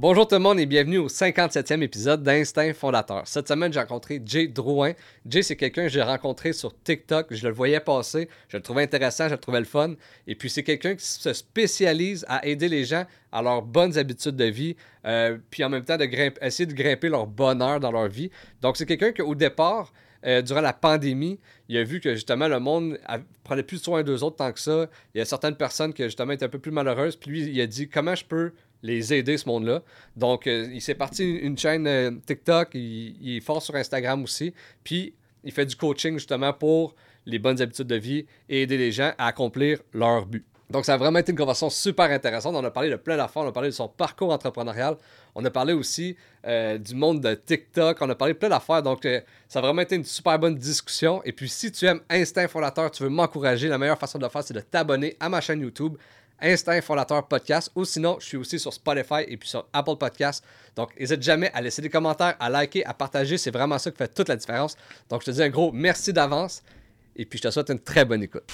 Bonjour tout le monde et bienvenue au 57e épisode d'Instinct Fondateur. Cette semaine, j'ai rencontré Jay Drouin. Jay, c'est quelqu'un que j'ai rencontré sur TikTok. Je le voyais passer, je le trouvais intéressant, je le trouvais le fun. Et puis, c'est quelqu'un qui se spécialise à aider les gens à leurs bonnes habitudes de vie, euh, puis en même temps, de essayer de grimper leur bonheur dans leur vie. Donc, c'est quelqu'un qu'au départ, euh, durant la pandémie, il a vu que justement le monde prenait plus soin d'eux autres tant que ça. Il y a certaines personnes qui justement étaient un peu plus malheureuses. Puis lui, il a dit comment je peux les aider, ce monde-là. Donc, euh, il s'est parti une chaîne euh, TikTok, il, est fort sur Instagram aussi, puis il fait du coaching justement pour les bonnes habitudes de vie et aider les gens à accomplir leur but. Donc, ça a vraiment été une conversation super intéressante. On a parlé de plein d'affaires. On a parlé de son parcours entrepreneurial. On a parlé aussi euh, du monde de TikTok. On a parlé de plein d'affaires. Donc, ça a vraiment été une super bonne discussion. Et puis, si tu aimes Instinct Fondateur, tu veux m'encourager, la meilleure façon de le faire, c'est de t'abonner à ma chaîne YouTube. Instinct Fondateur Podcast. Ou sinon, je suis aussi sur Spotify et puis sur Apple Podcast. Donc, n'hésite jamais à laisser des commentaires, à liker, à partager. C'est vraiment ça qui fait toute la différence. Donc, je te dis un gros merci d'avance. Et puis, je te souhaite une très bonne écoute.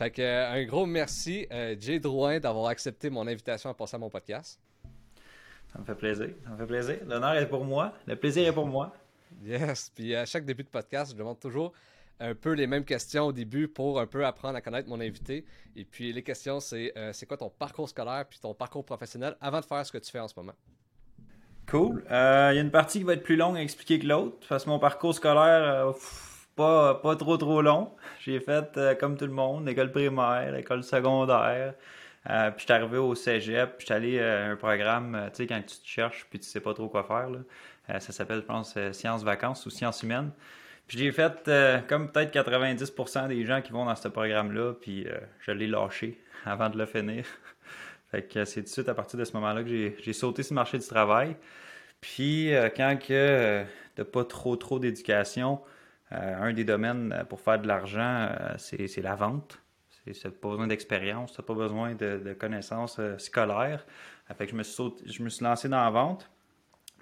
Fait que, euh, un gros merci, euh, Jay Drouin, d'avoir accepté mon invitation à passer à mon podcast. Ça me fait plaisir. Ça me fait plaisir. L'honneur est pour moi. Le plaisir est pour moi. Yes. Puis à chaque début de podcast, je demande toujours un peu les mêmes questions au début pour un peu apprendre à connaître mon invité. Et puis les questions, c'est euh, c'est quoi ton parcours scolaire puis ton parcours professionnel avant de faire ce que tu fais en ce moment? Cool. Il y a une partie qui va être plus longue à expliquer que l'autre. Parce que mon parcours scolaire, pas, pas trop trop long. J'ai fait euh, comme tout le monde, l'école primaire, l'école secondaire. Euh, puis j'étais arrivé au cégep, puis j'étais allé à un programme, euh, tu sais, quand tu te cherches puis tu sais pas trop quoi faire. Ça s'appelle, je pense, Sciences Vacances ou Sciences Humaines. Puis j'ai fait comme peut-être 90% des gens qui vont dans ce programme-là, puis je l'ai lâché avant de le finir. fait que c'est tout de suite à partir de ce moment-là que j'ai sauté sur le marché du travail. Puis quand que t'as pas trop trop d'éducation, euh, un des domaines euh, pour faire de l'argent, euh, c'est la vente. Tu n'as pas besoin d'expérience, tu pas besoin de, connaissances scolaires. Fait que je me, suis lancé dans la vente.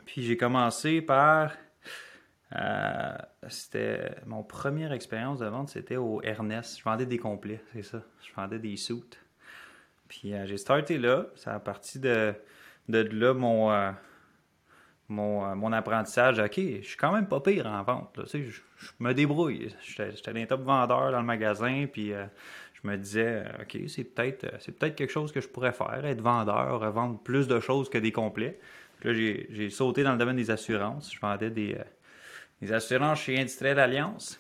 Puis j'ai commencé par. c'était mon première expérience de vente, c'était au Ernest. Je vendais des complets, c'est ça. Je vendais des suits. Puis j'ai starté là. C'est à partir de, là mon, euh, mon, apprentissage, OK, je suis quand même pas pire en vente. Tu sais, je, me débrouille. J'étais un top vendeur dans le magasin, puis euh, je me disais, euh, OK, c'est peut-être peut-être quelque chose que je pourrais faire, être vendeur, vendre plus de choses que des complets. j'ai sauté dans le domaine des assurances. Je vendais des, des assurances chez Industriel Alliance.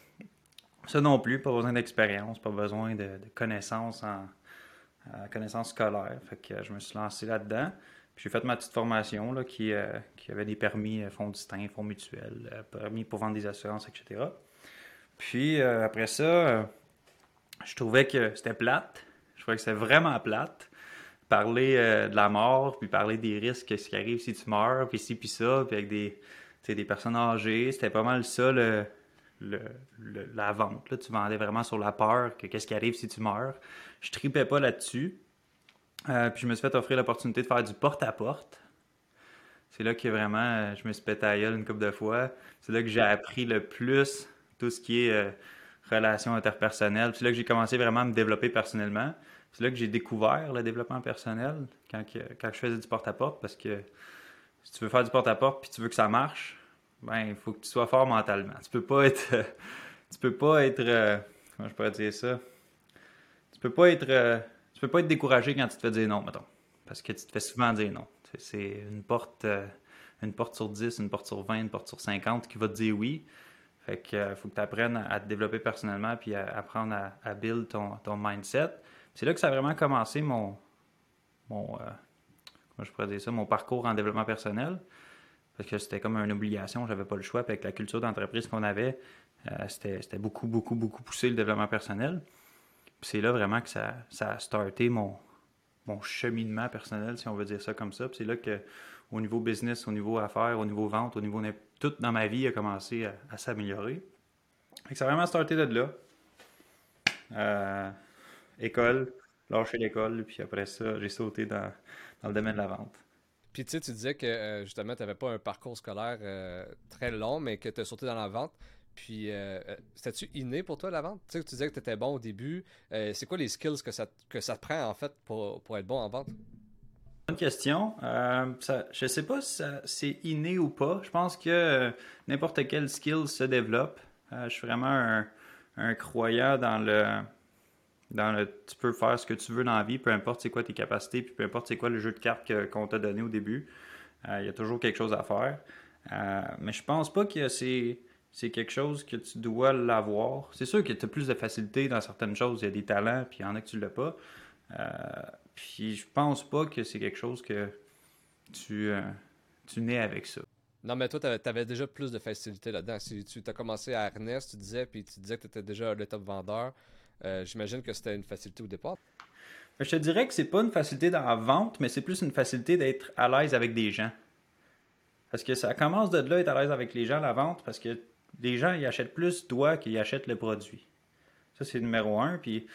Ça non plus, pas besoin d'expérience, pas besoin de, connaissances en connaissances scolaires. Fait que je me suis lancé là-dedans. J'ai fait ma petite formation là, qui, euh, qui avait des permis euh, fonds distincts, fonds mutuels, euh, permis pour vendre des assurances, etc. Puis après ça, je trouvais que c'était plate. Je trouvais que c'était vraiment plate. Parler de la mort, puis parler des risques, ce qui arrive si tu meurs, puis ci, puis ça, puis avec des, des personnes âgées. C'était pas mal ça le, la vente. Là. Tu vendais vraiment sur la peur que qu'est-ce qui arrive si tu meurs. Je tripais pas là-dessus. Euh, puis je me suis fait offrir l'opportunité de faire du porte-à-porte. C'est là que vraiment, euh, je me suis pété à une couple de fois. C'est là que j'ai appris le plus tout ce qui est euh, relations interpersonnelles. C'est là que j'ai commencé vraiment à me développer personnellement. C'est là que j'ai découvert le développement personnel quand, je faisais du porte-à-porte parce que si tu veux faire du porte-à-porte puis tu veux que ça marche, ben il faut que tu sois fort mentalement. Tu peux pas être tu peux pas être comment je pourrais dire ça? Tu peux pas être tu peux pas être découragé quand tu te fais dire non, mettons. Parce que tu te fais souvent dire non. C'est une porte, euh, une porte sur 10, une porte sur 20, une porte sur 50 qui va te dire oui. Fait que euh, faut que tu apprennes à, te développer personnellement puis à apprendre à, build ton, mindset. C'est là que ça a vraiment commencé mon, mon euh, comment je pourrais dire ça, mon parcours en développement personnel. Parce que c'était comme une obligation, j'avais pas le choix. Puis avec la culture d'entreprise qu'on avait, c'était beaucoup, beaucoup, beaucoup poussé le développement personnel c'est là vraiment que ça, a starté mon, mon cheminement personnel, si on veut dire ça comme ça. c'est là que au niveau business, au niveau affaires, au niveau vente, au niveau tout dans ma vie a commencé à, s'améliorer. Ça a vraiment starté de là. Euh, école, lâcher l'école, puis après ça, j'ai sauté dans, le domaine de la vente. Puis tu sais, tu disais que euh, justement, tu n'avais pas un parcours scolaire euh, très long, mais que tu as sauté dans la vente. Puis, c'était-tu inné pour toi la vente? Tu sais, tu disais que tu étais bon au début. c'est quoi les skills que ça, que ça te prend en fait pour, pour être bon en vente? Bonne question. Euh, je ne sais pas si c'est inné ou pas. Je pense que n'importe quel skill se développe. je suis vraiment un croyant dans le dans le, tu peux faire ce que tu veux dans la vie, peu importe c'est quoi tes capacités, puis peu importe c'est quoi le jeu de cartes qu'on t'a donné au début. Euh, il y a toujours quelque chose à faire. Euh, mais je pense pas que c'est, c'est quelque chose que tu dois l'avoir. C'est sûr que tu as plus de facilité dans certaines choses. Il y a des talents, puis il y en a que tu l'as pas. Euh, puis je pense pas que c'est quelque chose que tu, tu nais avec ça. Non, mais toi, tu avais déjà plus de facilité là-dedans. Si tu as commencé à Ernest, tu disais, puis tu disais que tu étais déjà le top vendeur. Euh, j'imagine que c'était une facilité au départ. Je te dirais que c'est pas une facilité dans la vente, mais c'est plus une facilité d'être à l'aise avec des gens. Parce que ça commence de là, être à l'aise avec les gens, la vente, parce que les gens, ils achètent plus toi qu'ils achètent le produit. Ça, c'est numéro un. Puis,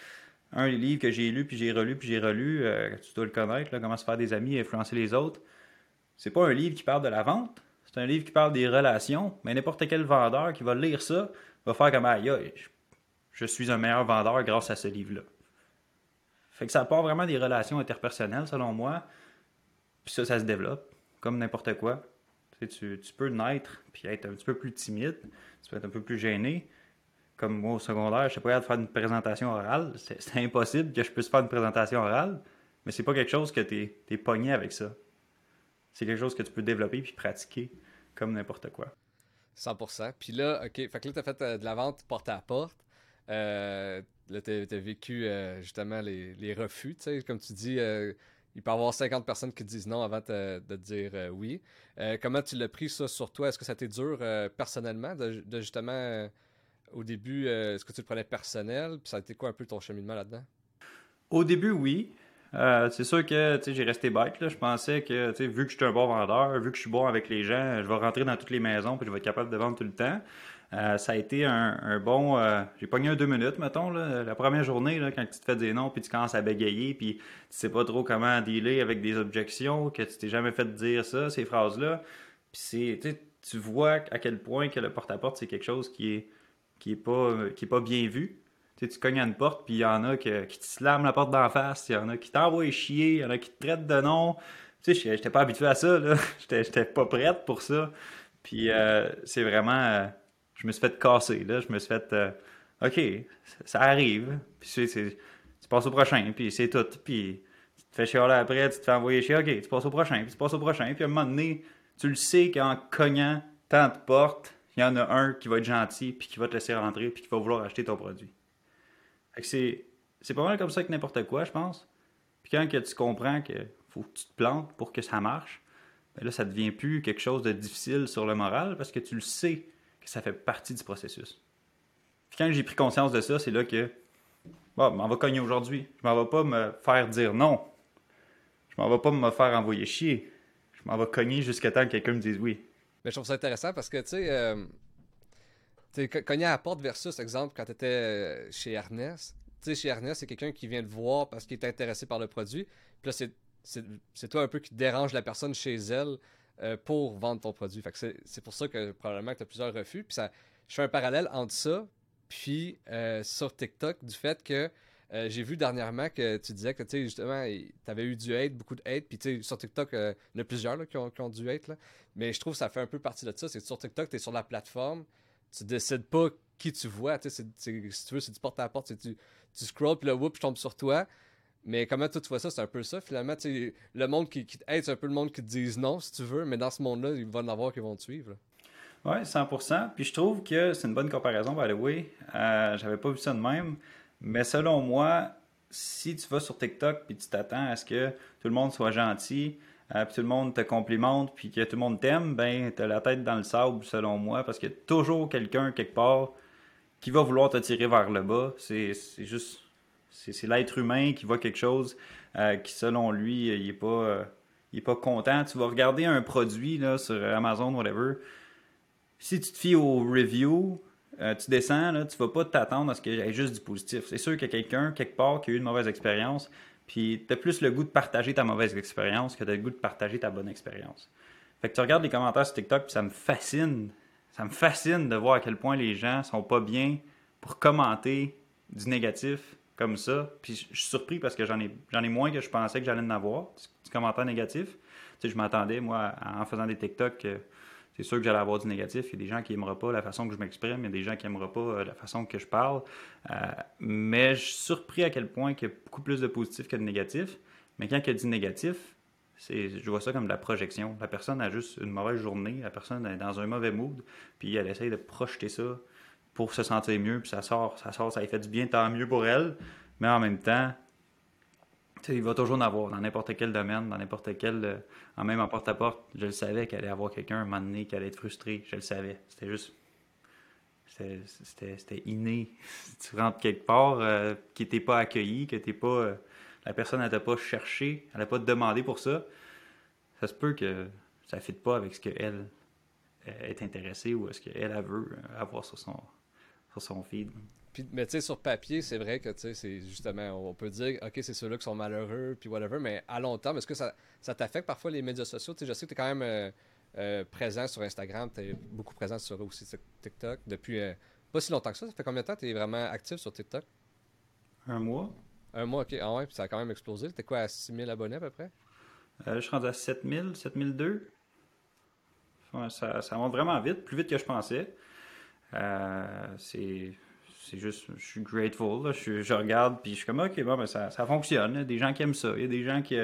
un des livres que j'ai lu, puis j'ai relu, puis j'ai relu, euh, tu dois le connaître, là, Comment se faire des amis et influencer les autres. C'est pas un livre qui parle de la vente, c'est un livre qui parle des relations, mais n'importe quel vendeur qui va lire ça va faire comme, aïe, je je suis un meilleur vendeur grâce à ce livre-là. Fait que ça part vraiment des relations interpersonnelles, selon moi. Puis ça, ça se développe, comme n'importe quoi. Tu, tu, peux naître, puis être un petit peu plus timide, tu peux être un peu plus gêné. Comme moi au secondaire, je sais pas de faire une présentation orale. C'est impossible que je puisse faire une présentation orale, mais c'est pas quelque chose que tu es, pogné avec ça. C'est quelque chose que tu peux développer puis pratiquer comme n'importe quoi. 100%. Puis là, OK, fait que là, tu as fait euh, de la vente porte à porte. Euh, là, tu as, vécu euh, justement les, les refus. Comme tu dis, il peut y avoir 50 personnes qui disent non avant de te dire oui. comment tu l'as pris ça sur toi? Est-ce que ça t'est dur personnellement de, justement, au début, est-ce que tu le prenais personnel? Puis ça a été quoi un peu ton cheminement là-dedans? Au début, oui. c'est sûr que j'ai resté bête. Je pensais que vu que je suis un bon vendeur, vu que je suis bon avec les gens, je vais rentrer dans toutes les maisons et je vais être capable de vendre tout le temps. Euh, ça a été un, bon. Euh, j'ai pogné un deux minutes, mettons, la première journée, quand tu te fais des noms, puis tu commences à bégayer, puis tu sais pas trop comment dealer avec des objections, que tu t'es jamais fait dire ça, ces phrases-là. Puis tu vois à quel point que le porte-à-porte, c'est quelque chose qui est, qui est, pas, qui est pas bien vu. tu cognes à une porte, puis il y en a qui te slament la porte d'en face, il y en a qui t'envoient chier, il y en a qui te traitent de nom. Tu sais, j'étais pas habitué à ça, là. J'étais pas prête pour ça. Puis euh, c'est vraiment je me suis fait casser, là. Je me suis fait, euh, OK, ça arrive. Puis tu passes au prochain, puis c'est tout. Puis tu te fais chialer après, tu te fais envoyer chier, OK, tu passes au prochain, puis tu passes au prochain. Puis à un moment donné, tu le sais qu'en cognant tant de portes, il y en a un qui va être gentil, puis qui va te laisser rentrer, puis qui va vouloir acheter ton produit. C'est, c'est pas mal comme ça que n'importe quoi, je pense. Puis quand que tu comprends qu'il faut que tu te plantes pour que ça marche, ben là, ça devient plus quelque chose de difficile sur le moral parce que tu le sais que ça fait partie du processus. Puis quand j'ai pris conscience de ça, c'est là que, bon, je m'en vais cogner aujourd'hui. Je m'en vais pas me faire dire non. Je m'en vais pas me faire envoyer chier. Je m'en vais cogner jusqu'à temps que quelqu'un me dise oui. Mais je trouve ça intéressant parce que, tu sais, euh, cogner à la porte versus, exemple, quand tu étais euh, chez Ernest. Tu sais, chez Ernest, c'est quelqu'un qui vient te voir parce qu'il est intéressé par le produit. Puis là, c'est toi un peu qui dérange la personne chez elle euh, pour vendre ton produit. c'est pour ça que probablement tu as plusieurs refus. Puis ça, je fais un parallèle entre ça, puis euh, sur TikTok, du fait que euh, j'ai vu dernièrement que tu disais que justement, tu avais eu du hate, beaucoup de hate. Puis sur TikTok, il y en a plusieurs qui, ont, du hate. Là. Mais je trouve que ça fait un peu partie de ça. C'est sur TikTok, tu es sur la plateforme, tu décides pas qui tu vois. si tu veux, c'est du porte-à-porte. Tu, tu scrolls, puis là, whoop, je tombe sur toi. Mais comment tu vois ça, c'est un peu ça finalement. le monde qui, qui c'est un peu le monde qui te dise non si tu veux, mais dans ce monde-là, il va en avoir qui vont te suivre. Oui, 100%. Puis je trouve que c'est une bonne comparaison, by the way. Euh, J'avais pas vu ça de même. Mais selon moi, si tu vas sur TikTok puis tu t'attends à ce que tout le monde soit gentil, euh, puis tout le monde te complimente, puis que tout le monde t'aime, ben t'as la tête dans le sable, selon moi, parce qu'il y a toujours quelqu'un quelque part qui va vouloir te tirer vers le bas. C'est juste c'est l'être humain qui voit quelque chose euh, qui, selon lui, il n'est pas, pas content. Tu vas regarder un produit là, sur Amazon, whatever. si tu te fies aux reviews, euh, tu descends, là, tu vas pas t'attendre à ce qu'il y ait juste du positif. C'est sûr qu'il y a quelqu'un, quelque part, qui a eu une mauvaise expérience, puis tu as plus le goût de partager ta mauvaise expérience que tu le goût de partager ta bonne expérience. Fait que tu regardes les commentaires sur TikTok, puis ça me fascine. Ça me fascine de voir à quel point les gens sont pas bien pour commenter du négatif comme ça. Puis je suis surpris parce que j'en ai, moins que je pensais que j'allais en avoir, du commentaire négatif. Tu sais, je m'attendais, moi, en faisant des TikTok, c'est sûr que j'allais avoir du négatif. Il y a des gens qui n'aimeront pas la façon que je m'exprime, il y a des gens qui n'aimeront pas euh, la façon que je parle. Euh, mais je suis surpris à quel point il y a beaucoup plus de positif que de négatif. Mais quand il y a du négatif, je vois ça comme de la projection. La personne a juste une mauvaise journée, la personne est dans un mauvais mood, puis elle essaye de projeter ça pour se sentir mieux, puis ça sort, ça sort, ça lui fait du bien, tant mieux pour elle. Mais en même temps, il va toujours en avoir dans n'importe quel domaine, dans n'importe quel. Euh, en même en porte-à-porte, je le savais qu'elle allait avoir quelqu'un un moment donné qui allait être frustré. Je le savais. C'était juste. C'était inné. tu rentres quelque part euh, qui n'était pas accueilli, que t'es pas. Euh, la personne n'a pas cherché, elle n'a pas demandé pour ça. Ça se peut que ça ne fitte pas avec ce qu'elle est intéressée ou ce qu'elle veut avoir sur son, sur son feed. Puis, mais tu sais, sur papier, c'est vrai que tu sais, c'est justement, on peut dire, ok, c'est ceux-là qui sont malheureux, puis whatever, mais à long terme, est-ce que ça, ça t'affecte parfois les médias sociaux? Tu sais, je sais que tu es quand même euh, euh, présent sur Instagram, tu es beaucoup présent sur aussi TikTok depuis euh, pas si longtemps que ça. Ça fait combien de temps que tu es vraiment actif sur TikTok? Un mois. Un mois, ok. Ah ouais, puis ça a quand même explosé. T'es quoi, à 6000 abonnés à peu près? je suis rendu à 7000, 7002. ça, ça monte vraiment vite, plus vite que je pensais. C'est c'est juste, je suis grateful. Je, regarde, puis je suis comme, OK, bon, ben ça, ça fonctionne. Il y a des gens qui aiment ça. Il y a des gens qui,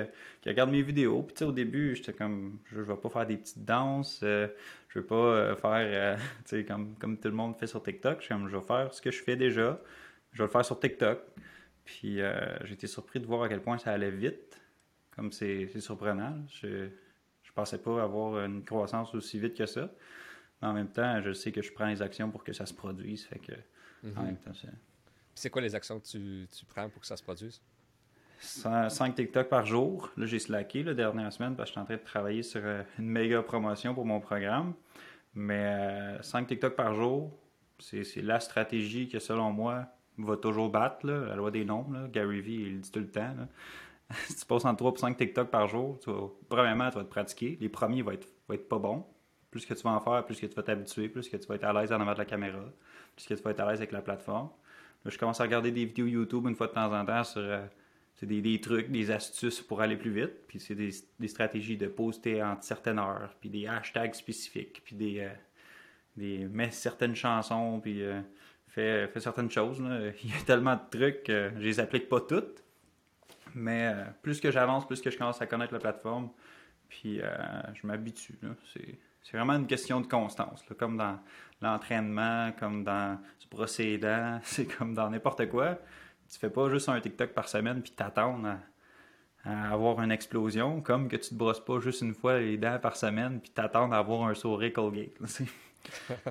regardent mes vidéos. Puis, tu sais, au début, j'étais comme, je, ne vais pas faire des petites danses. Euh, je veux pas euh, faire, euh, tu sais, comme, comme tout le monde fait sur TikTok. Je suis comme, je vais faire ce que je fais déjà. Je vais le faire sur TikTok. Puis, été surpris de voir à quel point ça allait vite. Comme c'est surprenant. Je, je pensais pas avoir une croissance aussi vite que ça. Mais en même temps, je sais que je prends les actions pour que ça se produise. Fait que Mhm. c'est quoi les actions que tu, tu, prends pour que ça se produise? 5 TikTok par jour. Là, j'ai slacké la dernière semaine parce que je suis en train de travailler sur euh, une méga promotion pour mon programme. Mais 5 euh, TikTok par jour, c'est la stratégie que, selon moi, va toujours battre. la loi des nombres. Gary Vee, il le dit tout le temps. si tu passes entre 3 et 5 TikTok par jour, tu premièrement, tu vas te pratiquer. Les premiers vont être, vont être pas bons. Plus que tu vas en faire, plus que tu vas t'habituer, plus que tu vas être à l'aise en avant de la caméra puisque tu vas être à l'aise avec la plateforme. Je commence à regarder des vidéos YouTube une fois de temps en temps sur euh, des, trucs, des astuces pour aller plus vite. Puis c'est des, stratégies de poster en certaines heures, puis des hashtags spécifiques, puis des, euh, des mets certaines chansons, puis euh, fait, certaines choses. Il y a tellement de trucs que je les applique pas toutes. Mais plus que j'avance, plus que je commence à connaître la plateforme, puis je m'habitue. C'est c'est vraiment une question de constance, comme dans l'entraînement, comme dans ce procédant, c'est comme dans n'importe quoi. Tu fais pas juste un TikTok par semaine puis t'attends à, avoir une explosion, comme que tu te brosses pas juste une fois les dents par semaine puis t'attends à avoir un sourire Colgate.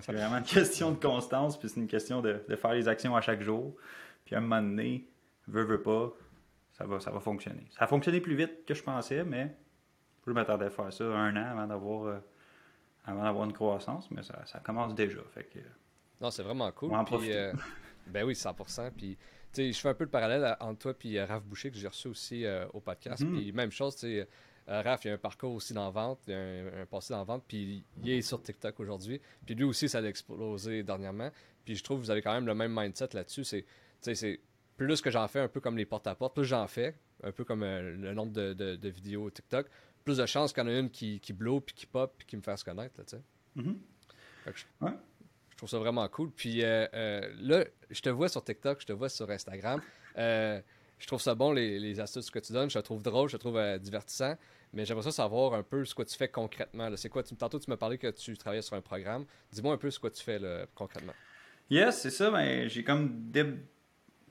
C'est vraiment une question de constance, puis c'est une question de, faire les actions à chaque jour. Puis à un moment donné, veux, veux pas, ça va, ça va fonctionner. Ça a fonctionné plus vite que je pensais, mais je m'attendais à faire ça un an avant d'avoir euh, avant d'avoir une croissance, mais ça, ça commence déjà. Fait que, non, c'est vraiment cool. Puis, euh, ben oui, 100%. Puis, je fais un peu le parallèle entre toi et euh, Raph Boucher, que j'ai reçu aussi euh, au podcast. Mhm. Puis, même chose, tu sais, Raph, il a un parcours aussi dans la vente, il a un, passé dans la vente, puis il est sur TikTok aujourd'hui. Puis lui aussi, ça a explosé dernièrement. Puis je trouve que vous avez quand même le même mindset là-dessus. C'est, c'est plus que j'en fais, un peu comme les porte-à-porte, plus j'en fais, un peu comme le nombre de, de vidéos TikTok, plus de chances qu'il y en une qui, qui blow, puis qui pop, puis qui me fasse connaître, là, tu sais. Mm-hmm. je, trouve ça vraiment cool. Puis euh, euh, là, je te vois sur TikTok, je te vois sur Instagram. Euh, je trouve ça bon, les, les, astuces que tu donnes. Je te trouve drôle, je te trouve divertissant. Mais j'aimerais ça savoir un peu ce que tu fais concrètement. C'est quoi, tu, tantôt, tu me parlais que tu travaillais sur un programme. Dis-moi un peu ce que tu fais concrètement. Yes, c'est ça. Ben, j'ai comme dé,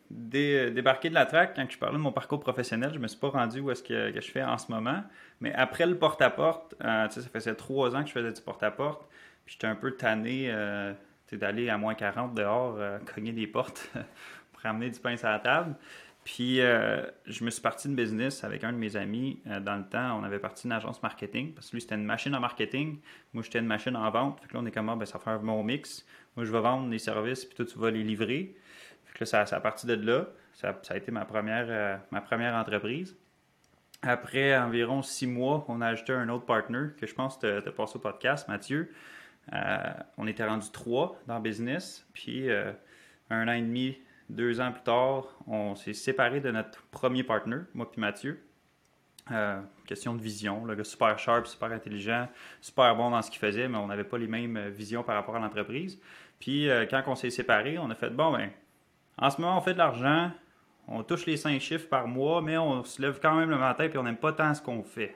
débarqué de la track quand je parlais de mon parcours professionnel. Je me suis pas rendu où est-ce que, je fais en ce moment. Mais après le porte-à-porte, euh, ça faisait trois ans que je faisais du porte-à-porte. Puis j'étais un peu tanné euh, d'aller à moins 40 dehors, euh, cogner des portes pour amener du pain sur la table. Puis, je me suis parti de business avec un de mes amis. Dans le temps, on avait parti d'une agence marketing parce que lui, c'était une machine en marketing. Moi, j'étais une machine en vente. Fait que là, on est comme, ah, ben, ça va faire bon mix. Moi, je vais vendre les services, puis toi, tu vas les livrer. Là, ça, ça a parti de là. Ça, ça a été ma première, euh, ma première entreprise. Après environ six mois, on a ajouté un autre partner que je pense tu as passé au podcast, Mathieu. on était rendu trois dans le business. Puis, un an et demi deux ans plus tard, on s'est séparé de notre premier partner, moi puis Mathieu. Euh, question de vision. Le gars super sharp, super intelligent, super bon dans ce qu'il faisait, mais on n'avait pas les mêmes euh, visions par rapport à l'entreprise. Puis euh, quand on s'est séparé, on a fait bon, ben, en ce moment, on fait de l'argent, on touche les cinq chiffres par mois, mais on se lève quand même le matin et on n'aime pas tant ce qu'on fait.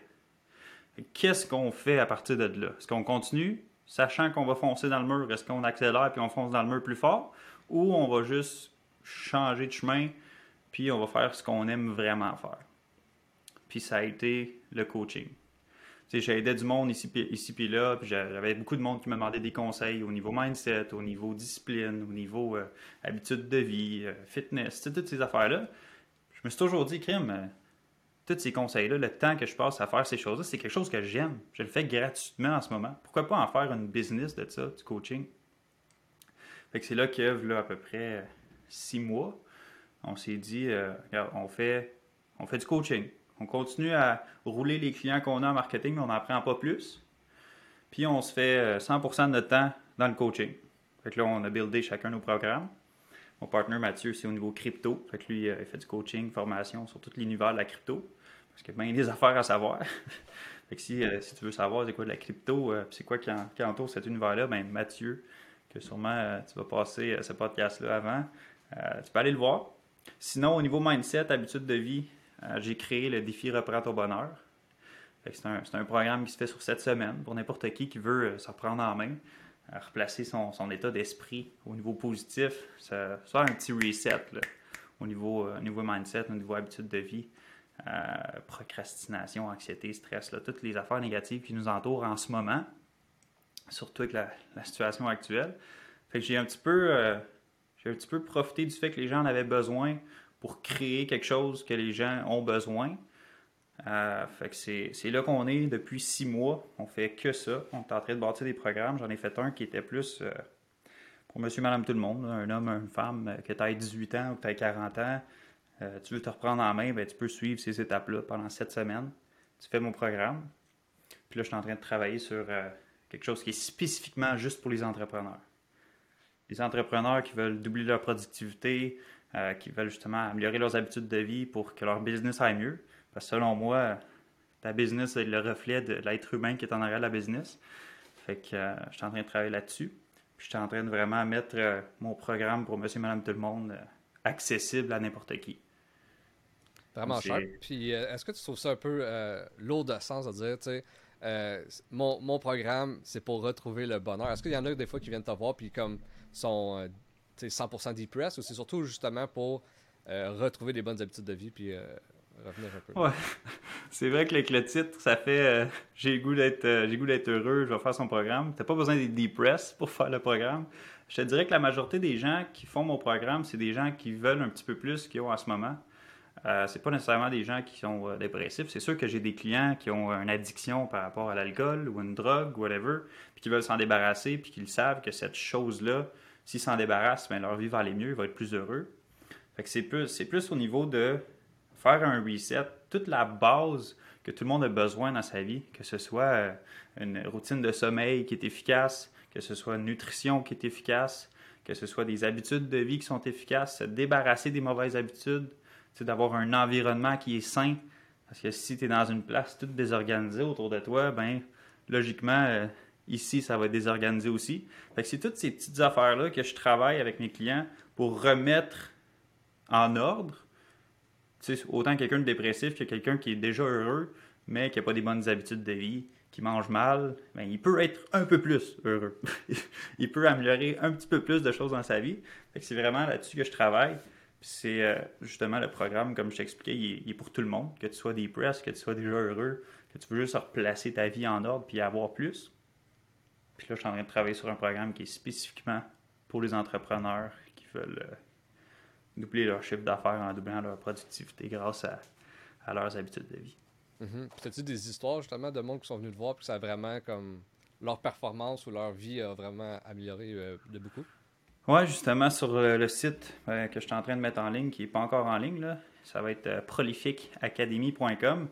Qu'est-ce qu'on fait à partir de là? Est-ce qu'on continue, sachant qu'on va foncer dans le mur? Est-ce qu'on accélère puis on fonce dans le mur plus fort? Ou on va juste changer de chemin, puis on va faire ce qu'on aime vraiment faire? Puis ça a été le coaching. J'ai aidé du monde ici, ici puis là, puis j'avais beaucoup de monde qui me demandait des conseils au niveau mindset, au niveau discipline, au niveau euh, habitude de vie, euh, fitness, toutes ces affaires-là. Je me suis toujours dit, crime, euh, tous ces conseils-là, le temps que je passe à faire ces choses-là, c'est quelque chose que j'aime. Je le fais gratuitement en ce moment. Pourquoi pas en faire une business de ça, du coaching? Fait que c'est là que, là, à peu près six mois, on s'est dit, on fait du coaching. On continue à rouler les clients qu'on a en marketing, mais on n'en prend pas plus. Puis on se fait 100% euh, de temps dans le coaching. Fait que là, on a buildé chacun nos programmes. Mon partenaire Mathieu, c'est au niveau crypto. Fait que lui, euh, il fait du coaching, formation sur tout l'univers de la crypto. Parce qu'il y a bien des affaires à savoir. fait que si, si, tu veux savoir c'est quoi de la crypto, c'est quoi qui, entoure cet univers-là, ben Mathieu, que sûrement tu vas passer ce podcast-là avant, euh, tu peux aller le voir. Sinon, au niveau mindset, habitude de vie, euh, j'ai créé le défi Reprends ton bonheur. C'est un, programme qui se fait sur cette semaine pour n'importe qui qui veut euh, se reprendre en main, replacer son, état d'esprit au niveau positif, ça, un petit reset au niveau, mindset, au niveau habitude de vie, procrastination, anxiété, stress, toutes les affaires négatives qui nous entourent en ce moment, surtout avec la, situation actuelle. J'ai un j'ai un petit peu profité du fait que les gens en avaient besoin pour créer quelque chose que les gens ont besoin. Euh, c'est là qu'on est depuis six mois. On fait que ça. On est en train de bâtir des programmes. J'en ai fait un qui était plus euh, pour monsieur, madame, tout le monde. Un homme, une femme, euh, que tu as 18 ans ou que tu as 40 ans. tu veux te reprendre en main, ben, tu peux suivre ces étapes-là pendant sept semaines. Tu fais mon programme. Puis là, je suis en train de travailler sur quelque chose qui est spécifiquement juste pour les entrepreneurs les entrepreneurs qui veulent doubler leur productivité, euh, qui veulent justement améliorer leurs habitudes de vie pour que leur business aille mieux. Parce que selon moi, ta business est le reflet de l'être humain qui est en arrière de la business. Fait que euh, je suis en train de travailler là-dessus. je suis en train de vraiment mettre euh, mon programme pour monsieur, madame, tout le monde accessible à n'importe qui. Vraiment cher. Puis est-ce que tu trouves ça un peu lourd de sens à dire, tu sais, mon, mon, programme, c'est pour retrouver le bonheur? Est-ce qu'il y en a des fois qui viennent te voir, puis comme sont 100% euh, depressed ou c'est surtout justement pour euh, retrouver des bonnes habitudes de vie puis euh, revenir un peu? Ouais. c'est vrai que avec le titre, ça fait j'ai le goût d'être j'ai goût d'être heureux, je vais faire son programme. T'as pas besoin d'être depressed pour faire le programme. Je te dirais que la majorité des gens qui font mon programme, c'est des gens qui veulent un petit peu plus qu'ils ont en ce moment. Euh, c'est pas nécessairement des gens qui sont dépressifs. C'est sûr que j'ai des clients qui ont une addiction par rapport à l'alcool ou une drogue, whatever, puis qui veulent s'en débarrasser, puis qu'ils savent que cette chose-là, S'ils s'en débarrassent, ben, leur vie va aller mieux, ils vont être plus heureux. c'est plus, plus au niveau de faire un reset, toute la base que tout le monde a besoin dans sa vie, que ce soit euh, une routine de sommeil qui est efficace, que ce soit une nutrition qui est efficace, que ce soit des habitudes de vie qui sont efficaces, se débarrasser des mauvaises habitudes, d'avoir un environnement qui est sain. Parce que si tu es dans une place toute désorganisée autour de toi, ben logiquement, euh, Ici, ça va être désorganisé aussi. C'est toutes ces petites affaires-là que je travaille avec mes clients pour remettre en ordre. Autant quelqu'un de dépressif que quelqu'un qui est déjà heureux, mais qui n'a pas des bonnes habitudes de vie, qui mange mal, ben, il peut être un peu plus heureux. il peut améliorer un petit peu plus de choses dans sa vie. C'est vraiment là-dessus que je travaille. C'est euh, justement le programme, comme je t'expliquais, il, est pour tout le monde. Que tu sois depressed, que tu sois déjà heureux, que tu veux juste replacer ta vie en ordre puis avoir plus. Puis là, je suis en train de travailler sur un programme qui est spécifiquement pour les entrepreneurs qui veulent euh, doubler leur chiffre d'affaires en doublant leur productivité grâce à, à leurs habitudes de vie. Mm As-tu des histoires justement de monde qui sont venus te voir puis ça a vraiment comme leur performance ou leur vie a vraiment amélioré euh, de beaucoup? Oui, justement, sur euh, le site euh, que je suis en train de mettre en ligne, qui n'est pas encore en ligne, là, ça va être prolificacademy.com.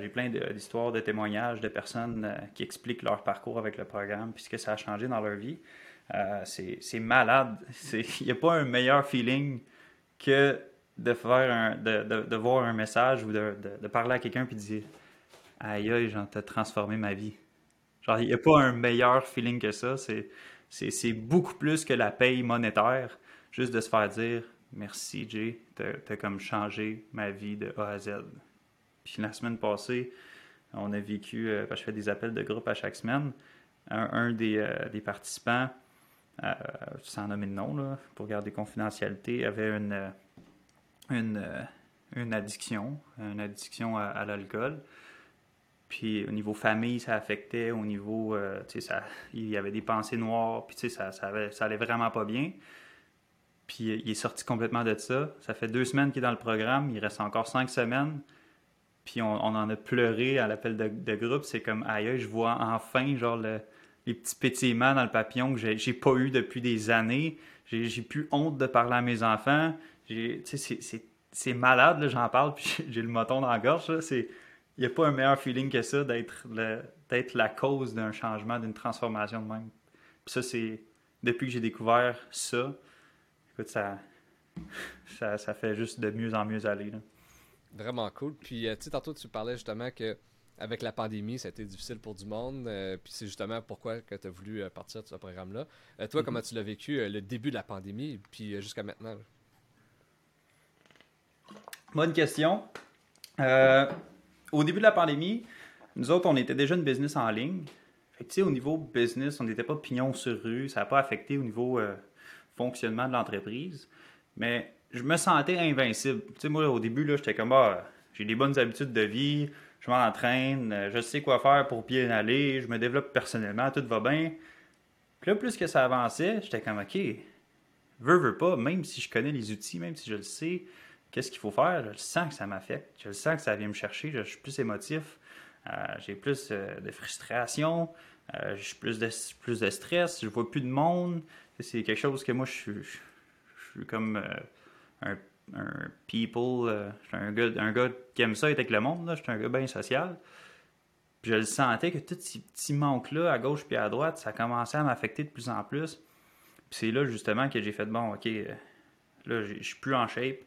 J'ai plein d'histoires, de, témoignages de personnes qui expliquent leur parcours avec le programme puis ce que ça a changé dans leur vie. c'est malade. Il n'y a pas un meilleur feeling que de faire de, voir un message ou de, de parler à quelqu'un puis de dire Aïe aïe, j'en t'ai transformé ma vie. Genre, il n'y a pas un meilleur feeling que ça. C'est beaucoup plus que la paye monétaire. Juste de se faire dire Merci, Jay, t'as as comme changé ma vie de A à Z. Puis la semaine passée, on a vécu, euh, je fais des appels de groupe à chaque semaine. Un, des, euh, des, participants, euh, sans nommer de nom, pour garder confidentialité, avait une, une addiction, une addiction à l'alcool. Puis au niveau famille, ça affectait, au niveau, euh, il y avait des pensées noires, puis sais, ça, ça, allait vraiment pas bien. Puis il est sorti complètement de ça. Ça fait deux semaines qu'il est dans le programme, il reste encore cinq semaines. Puis on, en a pleuré à l'appel de, groupe. C'est comme, aïe, je vois enfin, genre, les petits pétillements dans le papillon que j'ai pas eu depuis des années. J'ai plus honte de parler à mes enfants. C'est malade, j'en parle, puis j'ai le moton dans la gorge. Il n'y a pas un meilleur feeling que ça d'être la cause d'un changement, d'une transformation de même. Puis ça, c'est depuis que j'ai découvert ça, écoute, ça, ça, fait juste de mieux en mieux aller. Vraiment cool. Puis, euh, tu sais, tantôt, tu parlais justement que avec la pandémie, ça a été difficile pour du monde. Euh, puis c'est justement pourquoi que tu as voulu euh, partir de ce programme-là. toi, mm-hmm. comment tu l'as vécu le début de la pandémie, puis jusqu'à maintenant? Bonne question. Au début de la pandémie, nous autres, on était déjà une business en ligne. Fait au niveau business, on n'était pas pignon sur rue. Ça n'a pas affecté au niveau fonctionnement de l'entreprise. Mais je me sentais invincible. Tu moi, au début, j'étais comme, ah, j'ai des bonnes habitudes de vie, je m'entraîne, euh, je sais quoi faire pour bien aller, je me développe personnellement, tout va bien. Puis là, plus que ça avançait, j'étais comme, OK, veux, veux pas, même si je connais les outils, même si je le sais, qu'est-ce qu'il faut faire? Je sens que ça m'affecte. Je sens que ça vient me chercher. Je, suis plus émotif. Euh, j'ai plus euh, de frustration. Euh, j'ai plus de, plus de stress. Je vois plus de monde. C'est quelque chose que moi, je suis, je, suis comme un, people. je suis un gars, un gars qui aime ça être avec le monde. Je suis un gars bien social. Puis je le sentais que tous ces petits manques-là, à gauche puis à droite, ça commençait à m'affecter de plus en plus. Puis c'est là, justement, que j'ai fait, bon, OK, là, je suis plus en shape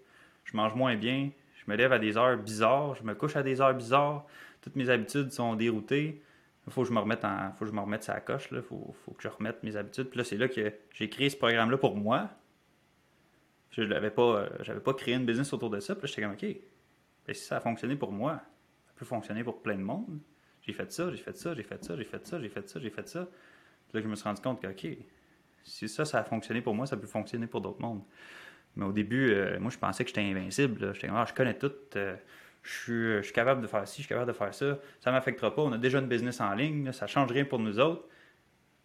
je mange moins bien, je me lève à des heures bizarres, je me couche à des heures bizarres, toutes mes habitudes sont déroutées. Il faut que je me remette en, faut que je me remette sa coche, il faut, que je remette mes habitudes. Puis là, c'est là que j'ai créé ce programme-là pour moi. Je n'avais pas, j'avais pas créé une business autour de ça. Puis j'étais comme, OK, ben, si ça a fonctionné pour moi, ça peut fonctionner pour plein de monde. J'ai fait ça, j'ai fait ça, j'ai fait ça, j'ai fait ça, j'ai fait ça, j'ai fait ça. Puis là, je me suis rendu compte que, OK, si ça, ça a fonctionné pour moi, ça peut fonctionner pour d'autres mondes. Mais au début, euh, moi, je pensais que j'étais invincible. J'étais ah, je connais tout. Euh, je, suis, capable de faire ci, je suis capable de faire ça. Ça ne m'affectera pas. On a déjà une business en ligne. ça ne change rien pour nous autres.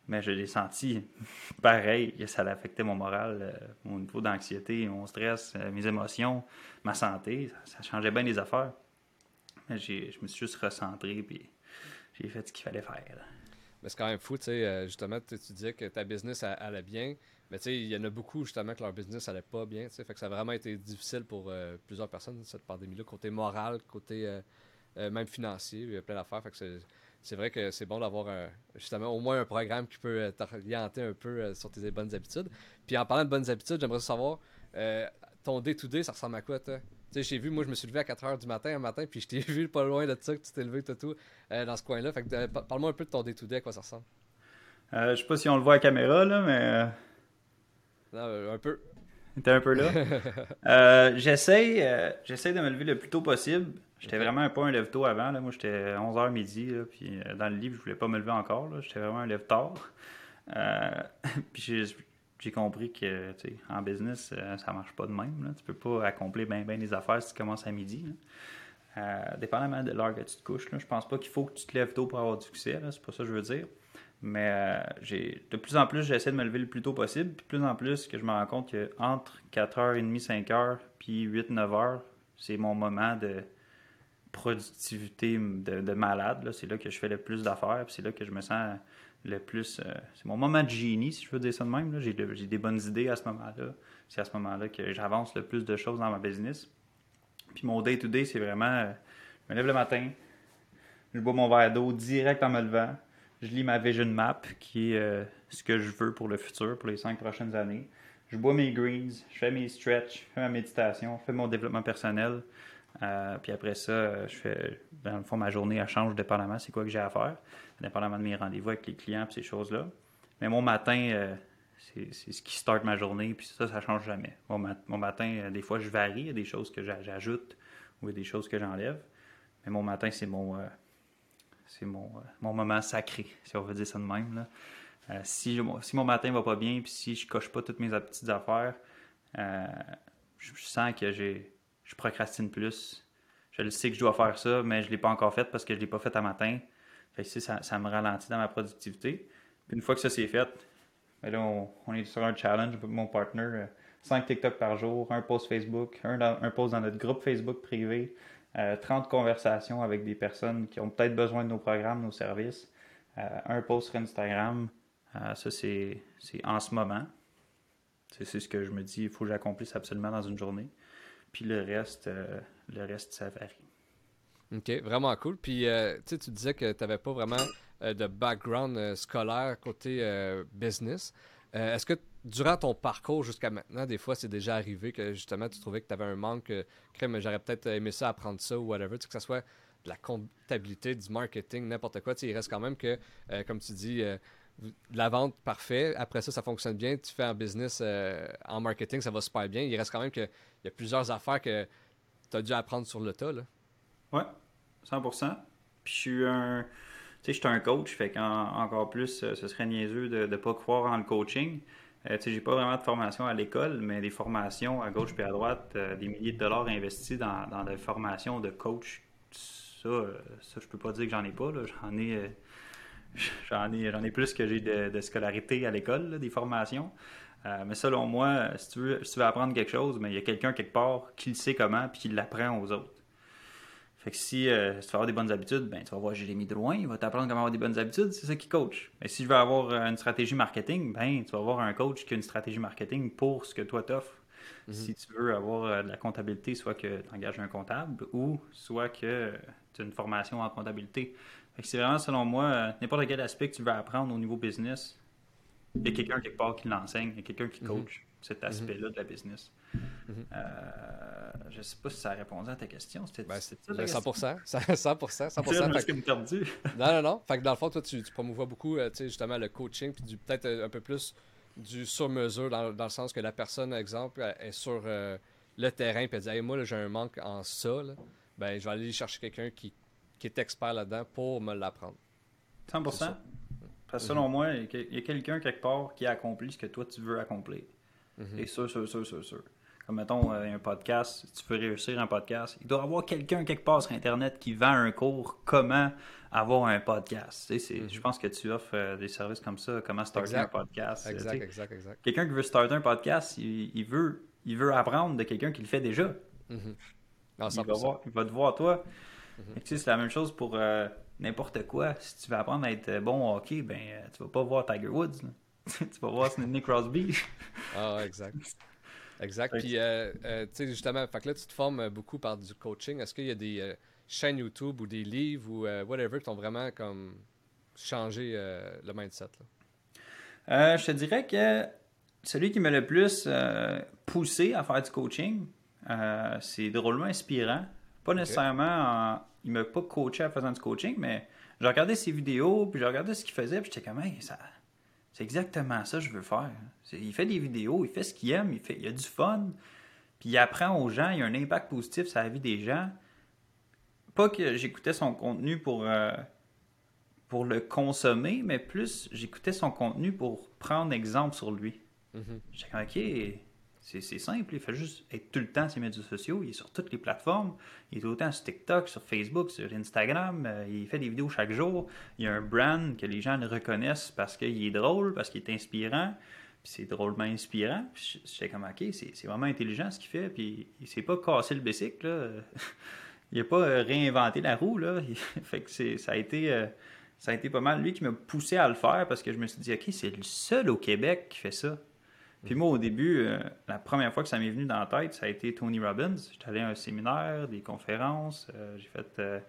Mais je l'ai senti pareil. Ça a affecté mon moral, euh, mon niveau d'anxiété, mon stress, mes émotions, ma santé. Ça, changeait bien les affaires. Mais je me suis juste recentré et j'ai fait ce qu'il fallait faire. Mais c'est quand même fou, tu sais, justement, tu disais que ta business allait bien. Mais tu sais, il y en a beaucoup justement que leur business allait pas bien. Fait que ça a vraiment été difficile pour euh, plusieurs personnes, cette pandémie-là, côté moral, côté euh, euh, même financier. Il y a plein d'affaires. Fait que c'est vrai que c'est bon d'avoir justement au moins un programme qui peut t'orienter un peu sur tes bonnes habitudes. Puis en parlant de bonnes habitudes, j'aimerais savoir ton day-to-day, ça ressemble à quoi, toi? Tu sais, j'ai vu, moi, je me suis levé à 4 h du matin un matin, puis je t'ai vu pas loin de ça, que tu t'es levé tout, tout dans ce coin-là. Fait que parle-moi un peu de ton day-to-day, à quoi ça ressemble. je sais pas si on le voit à la caméra, là, mais un peu. T'es un peu là. euh, j'essaie, euh, j'essaie de me lever le plus tôt possible. J'étais vraiment pas un lève-tôt avant. Là. Moi, j'étais 11h midi. Là, puis euh, dans le livre, je voulais pas me lever encore. J'étais vraiment un lève-tard. Euh, puis j'ai, compris que en business, ça marche pas de même. Là. Tu peux pas accomplir bien ben les affaires si tu commences à midi. dépendamment de l'heure que tu te couches, là, je pense pas qu'il faut que tu te lèves tôt pour avoir du succès. C'est pas ça que je veux dire. Mais euh, j'ai de plus en plus, j'essaie de me lever le plus tôt possible. Puis de plus en plus que je me rends compte que entre 4h30, 5h, puis 8-9h, c'est mon moment de productivité de, malade. C'est là que je fais le plus d'affaires. C'est là que je me sens le plus. Euh, c'est mon moment de génie, si je veux dire ça de même. J'ai des bonnes idées à ce moment-là. C'est à ce moment-là que j'avance le plus de choses dans ma business. Puis mon day-to-day, c'est vraiment. Euh, je me lève le matin, je bois mon verre d'eau direct en me levant. Je lis ma vision map, qui est euh, ce que je veux pour le futur, pour les cinq prochaines années. Je bois mes greens, je fais mes stretch, je fais ma méditation, je fais mon développement personnel. Puis après ça, je fais, dans le fond, ma journée, elle change dépendamment c'est quoi que j'ai à faire dépendamment de mes rendez-vous avec les clients et ces choses-là. Mais mon matin, euh, c'est ce qui start ma journée, puis ça, ça change jamais. Mon, matin, euh, des fois, je varie, il y a des choses que j'ajoute ou des choses que j'enlève. Mais mon matin, c'est mon, euh, c'est mon, moment sacré, si on veut dire ça de même. si, si mon matin va pas bien, puis si je coche pas toutes mes petites affaires, je, sens que j'ai, je procrastine plus. Je le sais que je dois faire ça, mais je ne l'ai pas encore fait parce que je ne l'ai pas fait à matin. Fait ça, ça me ralentit dans ma productivité. Une fois que ça c'est fait, ben là, on, est sur un challenge avec mon partner. 5 euh, TikTok par jour, un post Facebook, un, un post dans notre groupe Facebook privé, 30 euh, conversations avec des personnes qui ont peut-être besoin de nos programmes, nos services, euh, un post sur Instagram. ça, c'est en ce moment. C'est ce que je me dis, il faut que j'accomplisse absolument dans une journée. Puis le reste, le reste, ça varie. OK, vraiment cool. Puis, euh, tu disais que tu n'avais pas vraiment euh, de background euh, scolaire côté business. Est-ce que durant ton parcours jusqu'à maintenant, des fois, c'est déjà arrivé que justement tu trouvais que tu avais un manque, que j'aurais peut-être aimé ça apprendre ça ou whatever, que ce soit de la comptabilité, du marketing, n'importe quoi. Il reste quand même que, comme tu dis, la vente, parfait. Après ça, ça fonctionne bien. Tu fais un business en marketing, ça va super bien. Il reste quand même qu'il y a plusieurs affaires que tu as dû apprendre sur le tas. Là. Ouais, 100%. Puis je suis un, tu sais, je suis un coach, fait qu'encore plus, euh, ce serait niaiseux de ne pas croire en le coaching. Euh, tu pas vraiment de formation à l'école, mais des formations à gauche et à droite, euh, des milliers de dollars investis dans, dans des formations de coach, ça, ça je peux pas dire que j'en ai pas. J'en ai, j'en ai, j'en ai plus que j'ai de, scolarité à l'école, des formations. mais selon moi, si tu, veux, si tu veux apprendre quelque chose, mais il y a quelqu'un quelque part qui le sait comment puis qui l'apprend aux autres. Fait que si, euh, tu veux avoir des bonnes habitudes, ben, tu vas voir Jérémy Drouin, il va t'apprendre comment avoir des bonnes habitudes, c'est ça qui coach. Mais si je veux avoir euh, une stratégie marketing, ben, tu vas avoir un coach qui a une stratégie marketing pour ce que toi t'offres. Mhm. Si tu veux avoir euh, de la comptabilité, soit que tu engages un comptable ou soit que tu as une formation en comptabilité. C'est vraiment, selon moi, n'importe quel aspect que tu veux apprendre au niveau business, il y a quelqu'un quelque part qui l'enseigne, il y a quelqu'un qui mhm. coach cet mhm. aspect-là de la business. Mhm. Euh, je ne sais pas si ça a répondu à ta question. C'était ben, ça, 100%. 100%. 100%, fait perdu. non, non, non. Fait que dans le fond, toi, tu, tu promouvois beaucoup euh, justement le coaching, puis peut-être euh, un peu plus du sur-mesure, dans, dans, le sens que la personne, exemple, est sur le terrain, puis elle dit hey, Moi, j'ai un manque en ça. Ben, je vais aller chercher quelqu'un qui, qui, est expert là-dedans pour me l'apprendre. 100%. Parce que selon moi, il y a quelqu'un quelque part qui a accompli ce que toi, tu veux accomplir. Mhm. Et sûr, sûr, sûr, sûr, sûr. Comme mettons euh, un podcast, si tu veux réussir un podcast, il doit y avoir quelqu'un quelque part sur Internet qui vend un cours comment avoir un podcast. Tu sais, mhm. Je pense que tu offres euh, des services comme ça, comment starter un podcast. Exact, exact, exact. Quelqu'un qui veut starter un podcast, il, veut, il veut apprendre de quelqu'un qui le fait déjà. Mhm. il, va voir, il va te voir toi. C'est la même chose pour euh, n'importe quoi. Si tu veux apprendre à être bon au hockey, ben, tu vas pas voir Tiger Woods. tu vas voir Nick Crosby. ah, exact. Exact. Puis, euh, euh, tu sais, justement, fait que là, tu te formes beaucoup par du coaching. Est-ce qu'il y a des euh, chaînes YouTube ou des livres ou whatever qui t'ont vraiment comme changé le mindset? je te dirais que celui qui m'a le plus poussé à faire du coaching, c'est drôlement inspirant. Pas nécessairement, il m'a pas coaché en faisant du coaching, mais j'ai regardé ses vidéos, puis j'ai regardé ce qu'il faisait, puis j'étais comme, hey, ça, c'est exactement ça que je veux faire. Il fait des vidéos, il fait ce qu'il aime, il, fait, il a du fun, puis il apprend aux gens, il a un impact positif sur la vie des gens. Pas que j'écoutais son contenu pour, euh, pour le consommer, mais plus j'écoutais son contenu pour prendre exemple sur lui. Mm-hmm. J'étais OK, C'est simple, il fait juste être tout le temps sur les médias sociaux, il est sur toutes les plateformes, il est autant sur TikTok, sur Facebook, sur Instagram, euh, il fait des vidéos chaque jour, il y a un brand que les gens le reconnaissent parce qu'il est drôle, parce qu'il est inspirant, puis c'est drôlement inspirant. Puis j'étais comme, ok, c'est vraiment intelligent ce qu'il fait, puis il s'est pas cassé le bicycle, il n'a pas euh, réinventé la roue, fait que ça a été... Euh, ça a été pas mal lui qui m'a poussé à le faire parce que je me suis dit, OK, c'est le seul au Québec qui fait ça. Puis moi, au début, euh, la première fois que ça m'est venu dans la tête, ça a été Tony Robbins. J'étais allé à un séminaire, des conférences. j'ai fait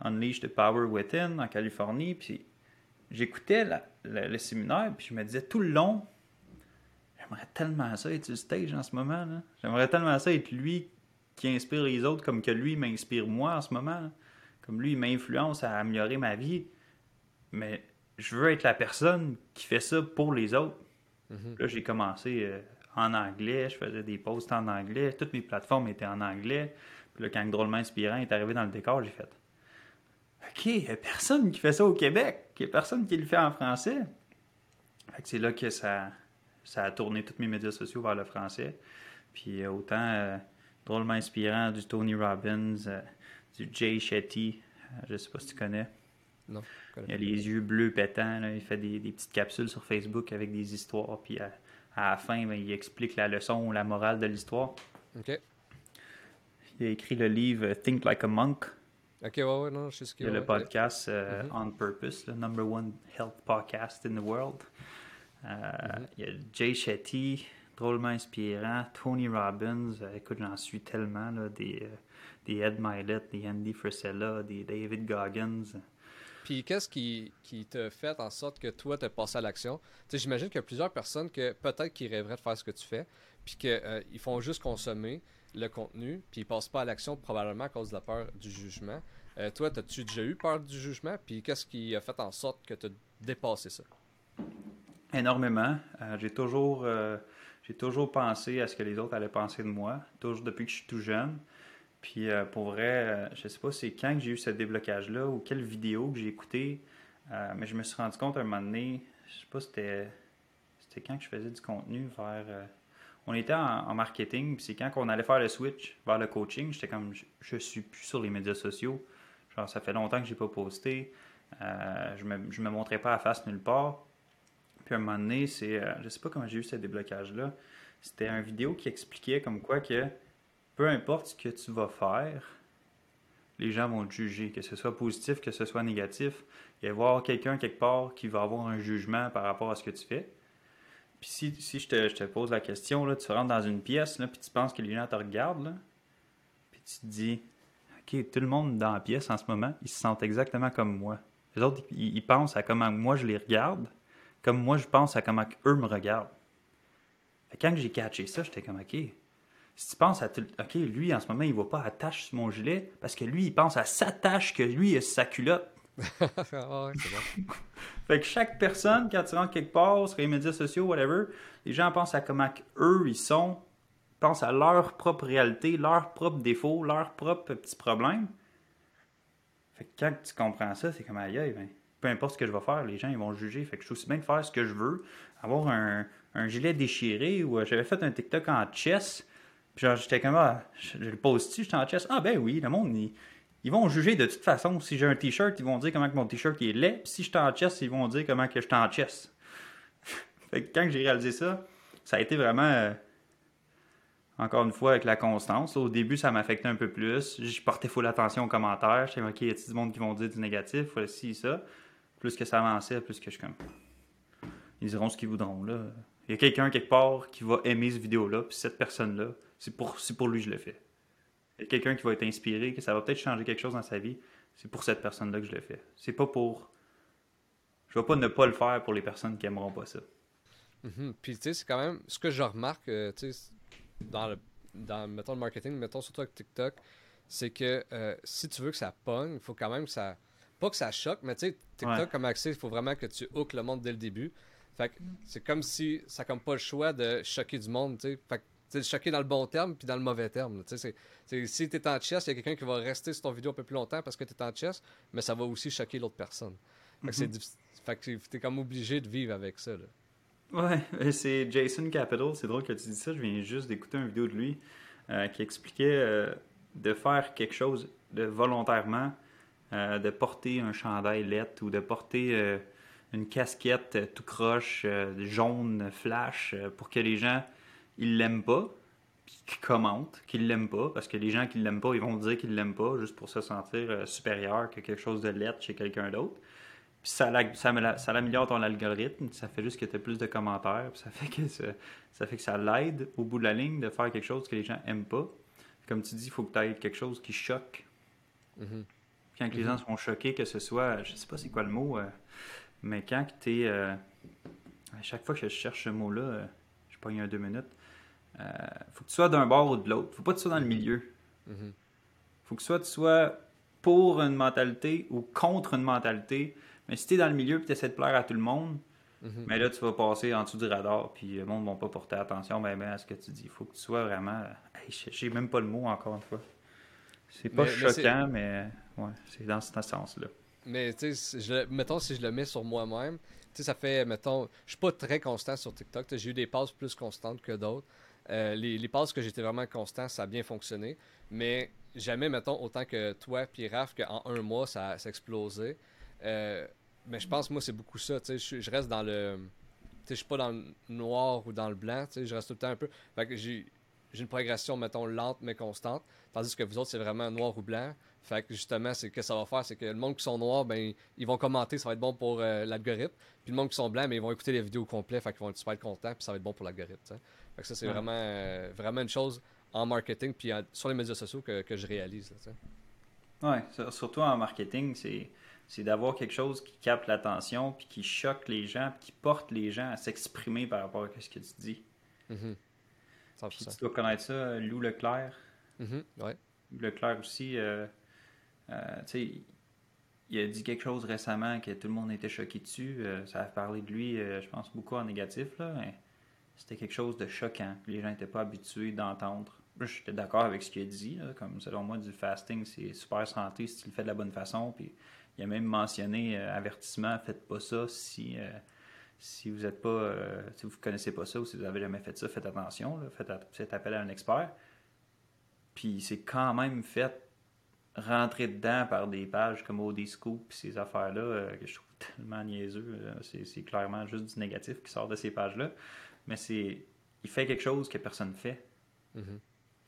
Unleash the Power Within en Californie. Puis j'écoutais le séminaire, puis je me disais tout le long, J'aimerais tellement ça être sur le stage en ce moment. J'aimerais tellement ça être lui qui inspire les autres comme que lui m'inspire moi en ce moment. Comme lui, il m'influence à améliorer ma vie. Mais je veux être la personne qui fait ça pour les autres. Mm-hmm. Là, j'ai commencé euh, en anglais, je faisais des posts en anglais, toutes mes plateformes étaient en anglais. Puis là, quand Drôlement Inspirant est arrivé dans le décor, j'ai fait OK, il n'y a personne qui fait ça au Québec. Il n'y a personne qui le fait en français. c'est là que ça, ça a tourné tous mes médias sociaux vers le français. Puis euh, autant euh, drôlement inspirant du Tony Robbins, du Jay Shetty, je ne sais pas si tu connais. Non. Il a les yeux bleus pétants. Il fait des, petites capsules sur Facebook avec des histoires. Puis à, la fin, ben, il explique la leçon ou la morale de l'histoire. OK. Il a écrit le livre Think Like a Monk. OK, ouais, ouais, non, je sais ce qu'il y a. le podcast mm-hmm. On Purpose, le number one health podcast in the world. Euh, il y a Jay Shetty, drôlement inspirant. Tony Robbins, euh, écoute, j'en suis tellement, là, des, euh, des Ed Milet, des Andy Frisella, des David Goggins. Puis qu'est-ce qui, qui te fait en sorte que toi, tu passé à l'action? J'imagine qu'il y a plusieurs personnes que peut-être qui rêveraient de faire ce que tu fais, puis qu'ils font juste consommer le contenu, puis ils passent pas à l'action probablement à cause de la peur du jugement. toi, as-tu déjà eu peur du jugement? Puis qu'est-ce qui a fait en sorte que tu as dépassé ça? Énormément. Euh, j'ai toujours, euh, j'ai toujours pensé à ce que les autres allaient penser de moi, toujours depuis que je suis tout jeune. Puis euh, pour vrai, je sais pas c'est quand que j'ai eu ce déblocage-là ou quelle vidéo que j'ai écouté, mais je me suis rendu compte à un moment donné, je sais pas c'était, c'était quand que je faisais du contenu vers... on était en, marketing, puis c'est quand qu'on allait faire le switch vers le coaching, j'étais comme, je, je, suis plus sur les médias sociaux. Genre, ça fait longtemps que j'ai pas posté. je me, je me montrais pas à face nulle part. Puis à un moment donné, c'est, euh, je sais pas comment j'ai eu ce déblocage-là. C'était une vidéo qui expliquait comme quoi que peu importe ce que tu vas faire, les gens vont te juger, que ce soit positif, que ce soit négatif. Il va y avoir quelqu'un quelque part qui va avoir un jugement par rapport à ce que tu fais. Puis si, si je, te, je, te, pose la question, là, tu rentres dans une pièce, là, puis tu penses que les gens te regardent, là, puis tu te dis, OK, tout le monde dans la pièce en ce moment, ils se sentent exactement comme moi. Les autres, ils pensent à comment moi je les regarde, comme moi, je pense à comment eux me regardent. quand j'ai catché ça, j'étais comme, OK, si tu penses à OK, lui, en ce moment, il ne va pas à tâche sur mon gilet parce que lui, il pense à sa tâche que lui, a sa culotte. Ah fait que chaque personne, quand tu rentres quelque part sur les médias sociaux, whatever, les gens pensent à comment eux, ils sont, pensent à leur propre réalité, leurs propres défauts, leurs propres petits problèmes. Fait que quand tu comprends ça, c'est comme aïe, ben, peu importe ce que je vais faire, les gens ils vont juger. Fait que je suis aussi bien de faire ce que je veux. Avoir un, gilet déchiré ou euh, j'avais fait un TikTok en chess. Puis genre, j'étais comme, ah, je, le pose-tu, j'étais en chess. Ah ben oui, le monde, ils, vont juger de toute façon. Si j'ai un t-shirt, ils vont dire comment que mon t-shirt est laid. Puis si je suis en chess, ils vont dire comment que je suis en chess. fait que quand j'ai réalisé ça, ça a été vraiment. Euh, encore une fois, avec la constance. Au début, ça m'affectait un peu plus. Je portais full attention aux commentaires. Je disais, OK, y a-t-il du monde qui vont dire du négatif? Voici ça plus que ça avançait, plus que je comme. Ils diront ce qu'ils voudront. Là. Il y a quelqu'un quelque part qui va aimer cette vidéo-là, puis cette personne-là, c'est pour, pour lui que je le fais. Il y a quelqu'un qui va être inspiré, que ça va peut-être changer quelque chose dans sa vie, c'est pour cette personne-là que je le fais. C'est pas pour. Je vais pas ne pas le faire pour les personnes qui aimeront pas ça. Mm-hmm. Puis tu sais, c'est quand même ce que je remarque, euh, tu sais, dans le, dans, mettons, le marketing, mettons surtout avec TikTok, c'est que euh, si tu veux que ça pogne, il faut quand même que ça pas que ça choque, mais tu sais, TikTok comme accès, il faut vraiment que tu hook le monde dès le début. Fait que c'est comme si ça comme pas le choix de choquer du monde, tu sais. Fait que choquer dans le bon terme puis dans le mauvais terme. Tu sais, si tu es en chess, il y a quelqu'un qui va rester sur ton vidéo un peu plus longtemps parce que tu es en chess, mais ça va aussi choquer l'autre personne. Fait que. Fait que t'es comme obligé de vivre avec ça. Là. Ouais, c'est Jason Capital. C'est drôle que tu dis ça. Je viens juste d'écouter une vidéo de lui euh, qui expliquait euh, de faire quelque chose de volontairement, euh, de porter un chandail lettre ou de porter une casquette tout croche, jaune, flash, pour que les gens ils l'aiment pas, puis qu'ils commentent qu'ils l'aiment pas, parce que les gens qui l'aiment pas, ils vont dire qu'ils l'aiment pas juste pour se sentir supérieur que quelque chose de lettre chez quelqu'un d'autre ça, ça, ça améliore ton algorithme, ça fait juste que tu as plus de commentaires, ça fait que ça, ça fait que ça l'aide au bout de la ligne de faire quelque chose que les gens aiment pas. Comme tu dis, il faut que tu aies quelque chose qui choque. Mm-hmm. Quand les mm-hmm. gens sont choqués, que ce soit, je sais pas c'est quoi le mot, euh, mais quand tu es. Euh, à chaque fois que je cherche ce mot-là, euh, je pas, il y a deux minutes, faut que tu sois d'un bord ou de l'autre. faut pas que tu sois dans le milieu. Mm-hmm. faut que soit tu sois pour une mentalité ou contre une mentalité mais si tu es dans le milieu et tu essaies de plaire à tout le monde, mhm. mais là, tu vas passer en dessous du radar, puis le monde ne va pas porter attention ben, ben, à ce que tu dis. Il faut que tu sois vraiment. Je j'ai même pas le mot, encore une fois. C'est pas choquant, mais, ouais, c'est dans ce sens-là. Mais, tu sais, mettons, si je le mets sur moi-même, tu sais, ça fait, mettons, je suis pas très constant sur TikTok. J'ai eu des passes plus constantes que d'autres. Euh, les, les passes que j'étais vraiment constant, ça a bien fonctionné. Mais jamais, mettons, autant que toi, puis Raph, qu'en un mois, ça, ça explosé. Euh, mais je pense, moi, c'est beaucoup ça. Je, reste dans le. Je suis pas dans le noir ou dans le blanc. Je reste tout le temps un peu. Une progression, mettons, lente mais constante. Tandis que vous autres, c'est vraiment noir ou blanc. Fait que justement, c'est que ça va faire, c'est que le monde qui sont noirs, ben, ils vont commenter, ça va être bon pour euh, l'algorithme. Puis le monde qui sont blancs, mais ben, ils vont écouter les vidéos complètes, fait qu'ils vont être super contents, puis ça va être bon pour l'algorithme. Fait que ça, c'est vraiment, euh, vraiment une chose en marketing, puis sur les médias sociaux que, que je réalise. Là, ouais, surtout en marketing, c'est c'est d'avoir quelque chose qui capte l'attention, puis qui choque les gens, puis qui porte les gens à s'exprimer par rapport à ce que tu dis. Mm tu dois connaître ça, Lou Leclerc. Mm ouais. Lou Leclerc aussi, euh, euh, tu sais, il a dit quelque chose récemment que tout le monde était choqué dessus. Euh, ça a parlé de lui, je pense, beaucoup en négatif, là. C'était quelque chose de choquant. Les gens n'étaient pas habitués d'entendre. J'étais d'accord avec ce qu'il a dit. comme selon moi, du fasting, c'est super santé si tu le fais de la bonne façon. Puis il a même mentionné euh, avertissement, faites pas ça si, euh, si vous êtes pas euh, si vous connaissez pas ça ou si vous avez jamais fait ça, faites attention, faites, appel à un expert. Puis c'est quand même fait rentrer dedans par des pages comme OD Scoop ces affaires-là que je trouve tellement niaiseux. C'est clairement juste du négatif qui sort de ces pages-là. Mais c'est il fait quelque chose que personne ne fait. Mm-hmm.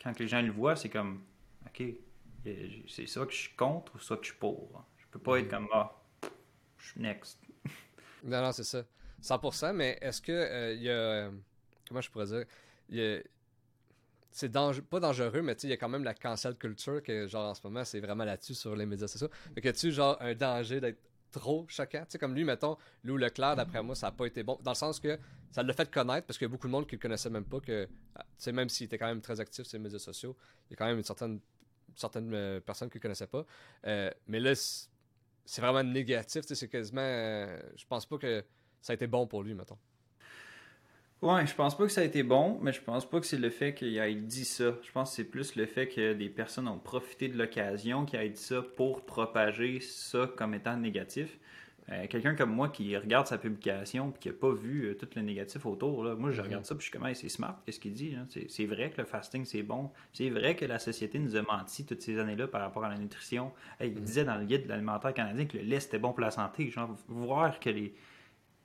Quand les gens le voient, c'est comme OK, c'est soit que je suis contre ou soit que je suis pour? Je peux pas être comme ah, je suis next. non, non, c'est ça. 100%, mais est-ce que euh, il y a. Euh, comment je pourrais dire c'est pas dangereux, mais il y a quand même la cancel culture que, genre, en ce moment, c'est vraiment là-dessus sur les médias sociaux. Fait que tu genre, un danger d'être trop choquant? Tu sais, comme lui, mettons, Lou Leclerc, d'après moi, ça n'a pas été bon. Dans le sens que ça l'a fait connaître parce qu'il y a beaucoup de monde qui le connaissait même pas, que, ah, tu sais, même s'il était quand même très actif sur les médias sociaux, il y a quand même une certaine certaines euh, qui ne connaissaient pas. mais là, c'est vraiment négatif. C'est quasiment. Euh, je pense pas que ça a été bon pour lui, mettons. Ouais, je pense pas que ça a été bon, mais je pense pas que c'est le fait qu'il ait dit ça. Je pense que c'est plus le fait que des personnes ont profité de l'occasion, qu'il ait dit ça pour propager ça comme étant négatif. Euh, quelqu'un comme moi qui regarde sa publication et qui n'a pas vu euh, tout le négatif autour, là, moi je regarde ça et je suis comme, c'est smart, qu'est-ce qu'il dit? C'est vrai que le fasting c'est bon. C'est vrai que la société nous a menti toutes ces années-là par rapport à la nutrition. il mhm. disait dans le guide de l'alimentaire canadien que le lait c'était bon pour la santé. Genre, voir que, les,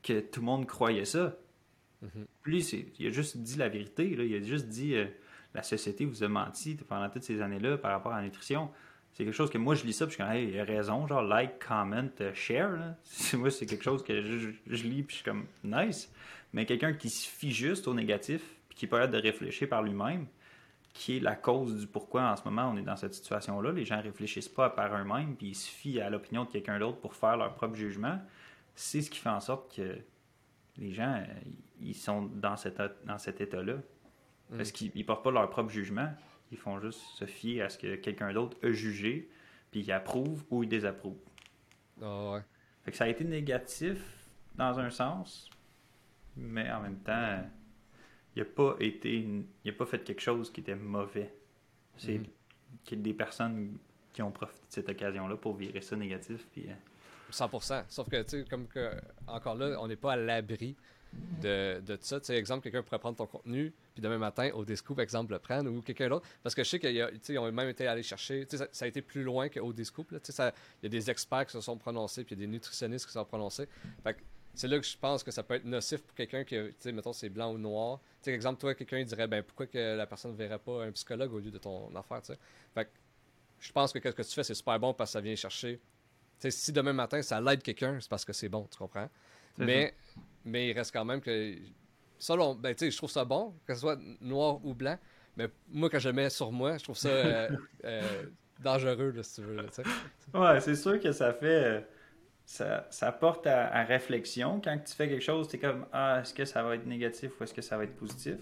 que tout le monde croyait ça. Puis il a juste dit la vérité. Il a juste dit euh, la société vous a menti pendant toutes ces années-là par rapport à la nutrition c'est quelque chose que moi je lis ça puis je suis comme hey, il a raison genre like comment euh, share là. moi c'est quelque chose que je, lis puis je suis comme nice mais quelqu'un qui se fie juste au négatif puis qui est pas de réfléchir par lui-même qui est la cause du pourquoi en ce moment on est dans cette situation là les gens réfléchissent pas par eux-mêmes puis ils se fient à l'opinion de quelqu'un d'autre pour faire leur propre jugement c'est ce qui fait en sorte que les gens euh, ils sont dans cet dans cet état là parce mm. qu'ils portent pas leur propre jugement ils font juste se fier à ce que quelqu'un d'autre a jugé, puis il approuve ou il désapprouve. Ah ouais. Fait que ça a été négatif dans un sens, mais en même temps, il n'a pas été. Il a pas fait quelque chose qui était mauvais. C'est mm. des personnes qui ont profité de cette occasion-là pour virer ça négatif. Puis, 100%. Euh, Sauf que, tu sais, comme que, encore là, on n'est pas à l'abri de, de ça. Tu exemple, quelqu'un pourrait prendre ton contenu, puis demain matin, au Descoop, exemple, le prendre, ou quelqu'un d'autre. Parce que je sais qu'ils ont même été allés chercher, ça, a été plus loin qu'au Descoop. Il y a des experts qui se sont prononcés, puis il y a des nutritionnistes qui se sont prononcés. Fait c'est là que je pense que ça peut être nocif pour quelqu'un qui, tu sais, mettons, c'est blanc ou noir. Tu sais, exemple, toi, quelqu'un dirait, ben, pourquoi que la personne ne verrait pas un psychologue au lieu de ton affaire, tu sais? Fait je pense que ce que tu fais, c'est super bon parce que ça vient chercher. Si demain matin, ça l'aide quelqu'un, c'est parce que c'est bon, tu comprends? Mais, mais il reste quand même que. Selon, ben, tu sais, je trouve ça bon, que ce soit noir ou blanc. Mais moi, quand je le mets sur moi, je trouve ça euh, euh, dangereux, si tu veux. ouais, c'est sûr que ça fait. Euh, ça, ça, porte à, réflexion. Quand tu fais quelque chose, tu es comme Ah, est-ce que ça va être négatif ou est-ce que ça va être positif?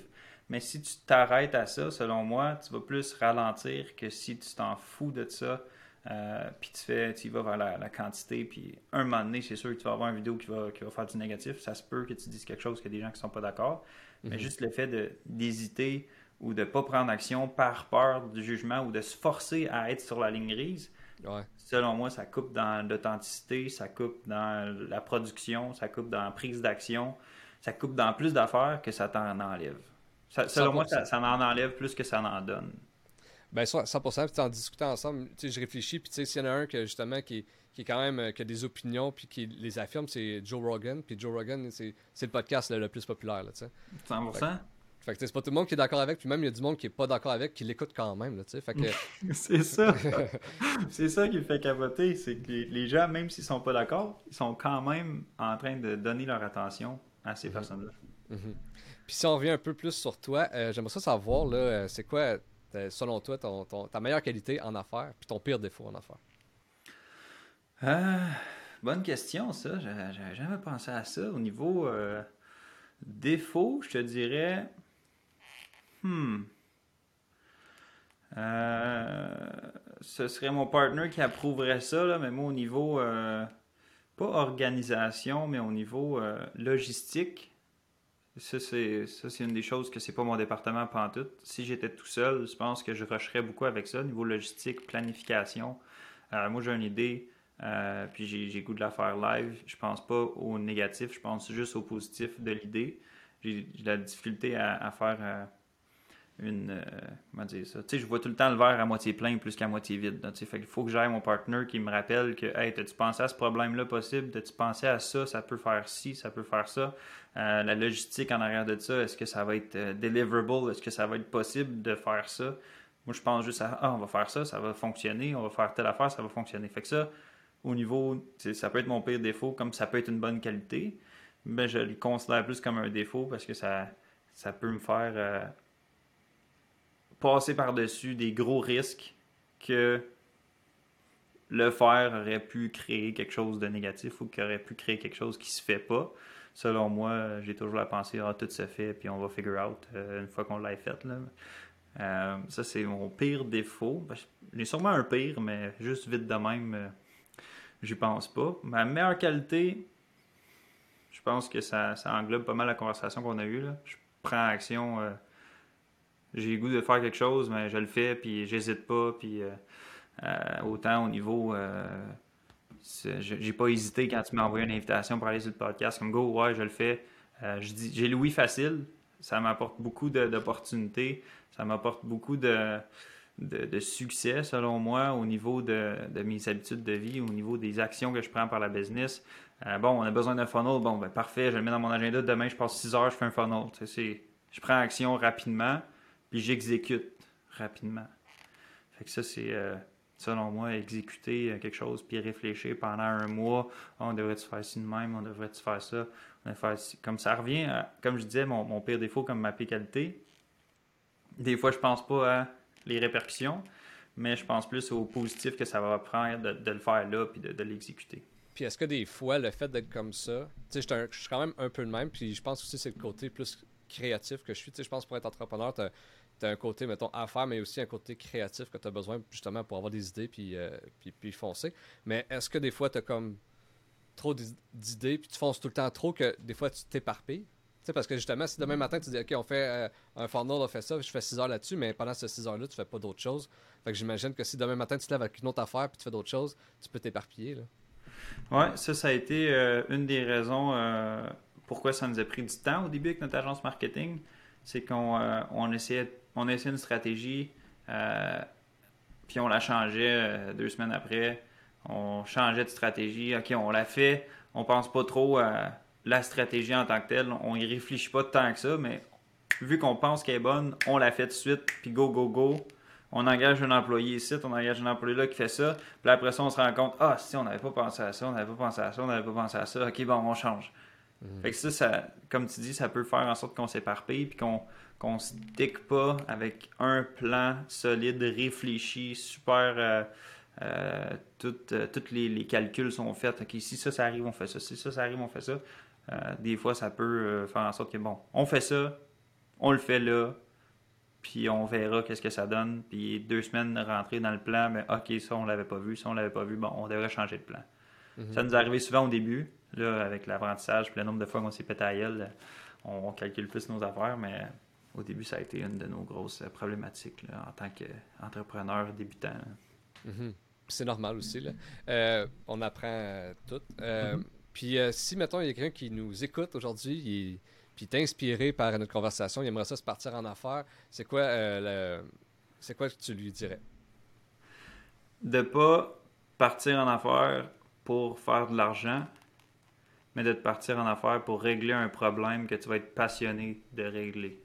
Mais si tu t'arrêtes à ça, selon moi, tu vas plus ralentir que si tu t'en fous de ça euh, puis tu fais, tu vas vers la, quantité, puis un moment donné, c'est sûr que tu vas avoir une vidéo qui va, qui va faire du négatif. Ça se peut que tu dises quelque chose qu'il y a des gens qui sont pas d'accord. Mais mhm. juste le fait d'hésiter ou de pas prendre action par peur du jugement ou de se forcer à être sur la ligne grise, selon moi, ça coupe dans l'authenticité, ça coupe dans la production, ça coupe dans la prise d'action, ça coupe dans plus d'affaires que ça t'en enlève. selon moi, ça, ça en enlève plus que ça n'en donne. Ben, 100%. Puis en discutant ensemble, tu sais, je réfléchis. Puis tu sais, s'il y en a un que, justement qui, qui est quand même euh, qui a des opinions puis qui les affirme, c'est Joe Rogan. Puis Joe Rogan, c'est le podcast le plus populaire, là, tu sais. 100%. Fait que c'est pas tout le monde qui est d'accord avec, puis même il y a du monde qui est pas d'accord avec, qui l'écoute quand même, là, tu sais. Fait que... c'est ça. c'est ça qui fait capoter, c'est que les, gens, même s'ils sont pas d'accord, ils sont quand même en train de donner leur attention à ces mhm. personnes-là. Mhm. Puis si on revient un peu plus sur toi, euh, j'aimerais ça savoir, là, euh, c'est quoi selon toi, ta meilleure qualité en affaires, puis ton pire défaut en affaires? Euh, bonne question, ça. J'avais jamais pensé à ça. Au niveau euh, défaut, je te dirais. Hmm. Euh, ce serait mon partner qui approuverait ça, là, mais moi, au niveau. pas organisation, mais au niveau logistique, ça, c'est, ça, c'est une des choses que c'est pas mon département tout. Si j'étais tout seul, je pense que je rusherais beaucoup avec ça, niveau logistique, planification. Euh, moi, j'ai une idée, euh, puis j'ai, goût de la faire live. Je pense pas au négatif, je pense juste au positif de l'idée. J'ai, j'ai la difficulté à, faire euh, une. Euh, comment dire ça? Tu sais, je vois tout le temps le verre à moitié plein plus qu'à moitié vide. Sais, fait qu'il faut que j'aille mon partenaire qui me rappelle que, hey, t'as-tu pensé à ce problème-là possible? T'as-tu pensé à ça? Ça peut faire ci, ça peut faire ça. Euh, la logistique en arrière de ça, est-ce que ça va être euh, deliverable? Est-ce que ça va être possible de faire ça? Moi, je pense juste à, ah, on va faire ça, ça va fonctionner, on va faire telle affaire, ça va fonctionner. Fait que ça, au niveau, ça peut être mon pire défaut, comme ça peut être une bonne qualité, mais je le considère plus comme un défaut parce que ça, ça peut me faire passer par-dessus des gros risques que le faire aurait pu créer quelque chose de négatif ou qui aurait pu créer quelque chose qui se fait pas. Selon moi, j'ai toujours la pensée, ah, tout se fait, puis on va figure out euh, une fois qu'on l'a fait. Là. Euh, ça, c'est mon pire défaut. Ben, j'ai sûrement un pire, mais juste vite de même, euh, j'y pense pas. Ma meilleure qualité, je pense que ça, englobe pas mal la conversation qu'on a eue. Là. Je prends action j'ai le goût de faire quelque chose, mais je le fais, puis j'hésite pas, puis euh, euh, autant au niveau... Euh, j'ai pas hésité quand tu m'as envoyé une invitation pour aller sur le podcast, comme go, ouais, je le fais. j'ai Louis facile, ça m'apporte beaucoup d'opportunités, ça m'apporte beaucoup de, de, succès, selon moi, au niveau de, de, mes habitudes de vie, au niveau des actions que je prends par la business. bon, on a besoin d'un funnel, bon, ben parfait, je le mets dans mon agenda, demain je passe 6 heures, je fais un funnel. Je prends action rapidement puis j'exécute rapidement. Fait que ça, c'est, euh, selon moi, exécuter euh, quelque chose, puis réfléchir pendant un mois. Ah, on devrait-tu faire ci de même, on devrait-tu faire ça, on faire Comme ça revient, comme je disais, mon, pire défaut comme ma pire. Des fois, je pense pas à les répercussions, mais je pense plus au positif que ça va prendre de, le faire là, puis de, l'exécuter. Puis est-ce que des fois, le fait d'être comme ça, tu sais, je suis quand même un peu de même, puis je pense aussi que c'est le côté plus créatif que je suis. Tu sais, je pense pour être entrepreneur, tu tu un côté, mettons, affaires, mais aussi un côté créatif que tu as besoin justement pour avoir des idées puis, euh, puis, puis, foncer. Mais est-ce que des fois, tu as comme trop d'idées puis tu fonces tout le temps trop que des fois, tu t'éparpilles? Tu sais, parce que justement, si demain matin, tu dis, OK, on fait euh, un funnel, on fait ça, je fais 6 heures là-dessus, mais pendant ces 6 heures-là, tu fais pas d'autres choses. Fait que j'imagine que si demain matin, tu te lèves avec une autre affaire puis tu fais d'autres choses, tu peux t'éparpiller. Ouais, ça, ça a été euh, une des raisons pourquoi ça nous a pris du temps au début avec notre agence marketing, c'est qu'on euh, on essayait, on essayait une stratégie, euh, puis on la changeait euh, deux semaines après. On changeait de stratégie. OK, on l'a fait. On pense pas trop à la stratégie en tant que telle. On y réfléchit pas tant que ça, mais vu qu'on pense qu'elle est bonne, on la fait tout de suite, puis go, go, go. On engage un employé ici, on engage un employé là qui fait ça. Puis après ça, on se rend compte, ah, si, on n'avait pas pensé à ça, on n'avait pas pensé à ça, on n'avait pas pensé à ça. OK, bon, on change. Mhm. Fait que ça, ça, comme tu dis, ça peut faire en sorte qu'on s'éparpille, puis qu'on qu'on se dique pas avec un plan solide, réfléchi, super. Euh, euh, toutes euh, les, calculs sont faits. OK, si ça, ça arrive, on fait ça. Si ça, ça arrive, on fait ça. des fois, ça peut faire en sorte que, bon, on fait ça, on le fait là, puis on verra qu'est-ce que ça donne. Puis deux semaines rentrer dans le plan, mais OK, ça, on l'avait pas vu, ça, on l'avait pas vu, bon, on devrait changer de plan. Mhm. Ça nous est arrivé souvent au début, là, avec l'apprentissage, puis le nombre de fois qu'on s'est pété à gueule, on, calcule plus nos affaires, mais au début, ça a été une de nos grosses problématiques en tant qu'entrepreneur débutant. Mhm. C'est normal aussi. Là. Euh, on apprend euh, tout. Euh, mhm. Puis si, mettons, il y a quelqu'un qui nous écoute aujourd'hui, puis est inspiré par notre conversation, il aimerait ça se partir en affaires, c'est quoi, le... c'est quoi que tu lui dirais? De pas partir en affaires pour faire de l'argent, mais de te partir en affaires pour régler un problème que tu vas être passionné de régler.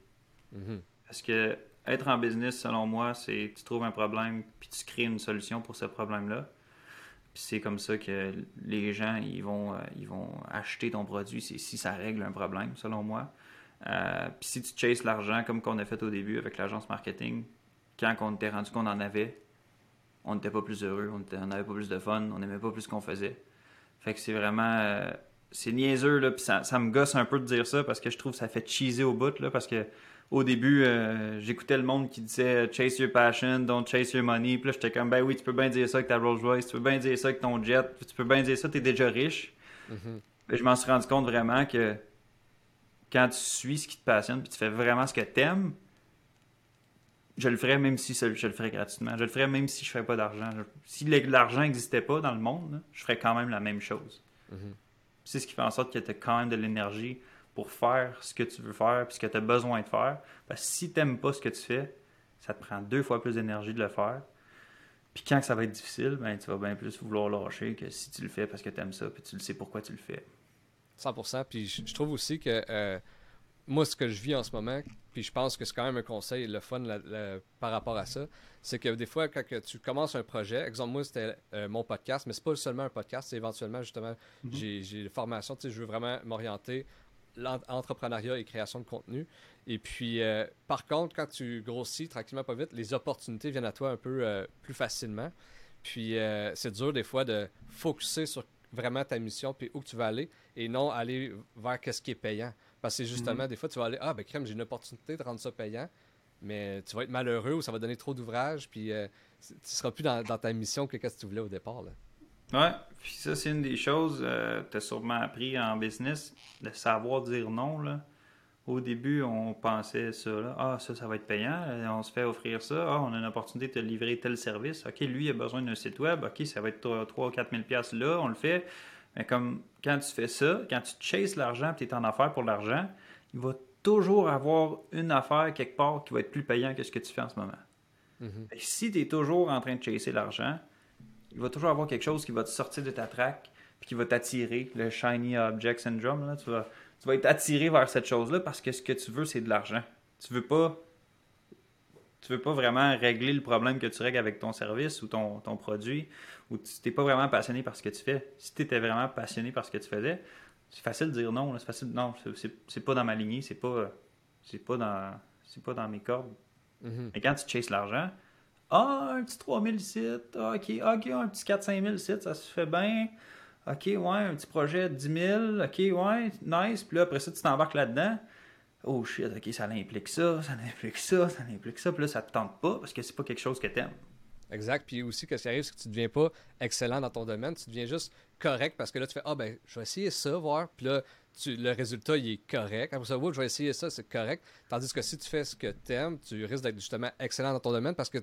Mhm. Parce que être en business, selon moi, c'est tu trouves un problème puis tu crées une solution pour ce problème-là. Puis c'est comme ça que les gens ils vont, euh, ils vont acheter ton produit si, si ça règle un problème, selon moi. Euh, puis si tu chases l'argent, comme qu'on a fait au début avec l'agence marketing, quand on était rendu qu'on en avait, on n'était pas plus heureux, on n'avait pas plus de fun, on n'aimait pas plus ce qu'on faisait. Fait que c'est vraiment. Euh, c'est niaiseux, là, puis ça, ça, me gosse un peu de dire ça parce que je trouve que ça fait cheeser au bout, là, parce que au début, euh, j'écoutais le monde qui disait chase your passion, don't chase your money. Puis là, j'étais comme, ben oui, tu peux bien dire ça avec ta Rolls Royce, tu peux bien dire ça avec ton jet, tu peux bien dire ça, tu es déjà riche. Mm-hmm. Je m'en suis rendu compte vraiment que quand tu suis ce qui te passionne, puis tu fais vraiment ce que tu aimes, je le ferais même si je le ferais gratuitement. Je le ferais même si je ne ferais pas d'argent. Si l'argent n'existait pas dans le monde, je ferais quand même la même chose. Mm-hmm. C'est ce qui fait en sorte que tu as quand même de l'énergie pour faire ce que tu veux faire puis ce que tu as besoin de faire. Parce si tu n'aimes pas ce que tu fais, ça te prend deux fois plus d'énergie de le faire. Puis quand ça va être difficile, ben, tu vas bien plus vouloir lâcher que si tu le fais parce que tu aimes ça puis tu le sais pourquoi tu le fais. 100%. Puis je, trouve aussi que euh, moi, ce que je vis en ce moment, puis je pense que c'est quand même un conseil, le fun par rapport à ça, c'est que des fois, quand tu commences un projet, exemple, moi, c'était euh, mon podcast, mais c'est pas seulement un podcast, c'est éventuellement, justement, mm-hmm. j'ai des formations, tu sais, je veux vraiment m'orienter l'entrepreneuriat et création de contenu. Et puis, euh, par contre, quand tu grossis tranquillement pas vite, les opportunités viennent à toi un peu euh, plus facilement. Puis, euh, c'est dur des fois de focuser sur vraiment ta mission puis où tu vas aller et non aller vers ce qui est payant. Parce que justement, mhm. des fois, tu vas aller, ah, ben crème, j'ai une opportunité de rendre ça payant, mais tu vas être malheureux ou ça va donner trop d'ouvrage, puis tu seras plus dans, ta mission que ce que tu voulais au départ. Là. Ouais, puis ça, c'est une des choses euh, tu as sûrement appris en business, de savoir dire non. Là. Au début, on pensait ça, là. ah, ça, ça va être payant, euh, on se fait offrir ça, ah, on a une opportunité de te livrer tel service, ok, lui, il a besoin d'un site web, ok, ça va être 3 ou 4 000 là, on le fait. Mais comme quand tu fais ça, quand tu chases l'argent et tu es en affaire pour l'argent, il va toujours avoir une affaire quelque part qui va être plus payant que ce que tu fais en ce moment. Mm-hmm. Si tu es toujours en train de chasser l'argent, il va toujours avoir quelque chose qui va te sortir de ta traque puis qui va t'attirer, le shiny object syndrome. Là, tu, vas, tu vas être attiré vers cette chose-là parce que ce que tu veux, c'est de l'argent. Tu veux pas. Tu veux pas vraiment régler le problème que tu règles avec ton service ou ton, ton produit, ou tu n'es pas vraiment passionné par ce que tu fais. Si tu étais vraiment passionné par ce que tu faisais, c'est facile de dire non. C'est facile. Non, c'est pas dans ma lignée, c'est pas, c'est pas dans, c'est pas dans mes cordes. Mm-hmm. Mais quand tu chases l'argent, ah, un petit 3000 sites. Ah, OK, OK, un petit 4-5 000 sites, ça se fait bien. OK, ouais, un petit projet de 10 000. OK, ouais, nice. Puis là, après ça, tu t'embarques là-dedans. Oh shit, OK, ça implique ça, ça implique ça, ça implique ça. Puis là, ça te tente pas parce que c'est pas quelque chose que t'aimes. Exact. Puis aussi, ce qui arrive, c'est que tu deviens pas excellent dans ton domaine. Tu deviens juste correct parce que là, tu fais Ah, ben, je vais essayer ça, voir. Puis là, tu, le résultat, il est correct. Après ça, je vais essayer ça, c'est correct. Tandis que si tu fais ce que tu aimes, tu risques d'être justement excellent dans ton domaine parce que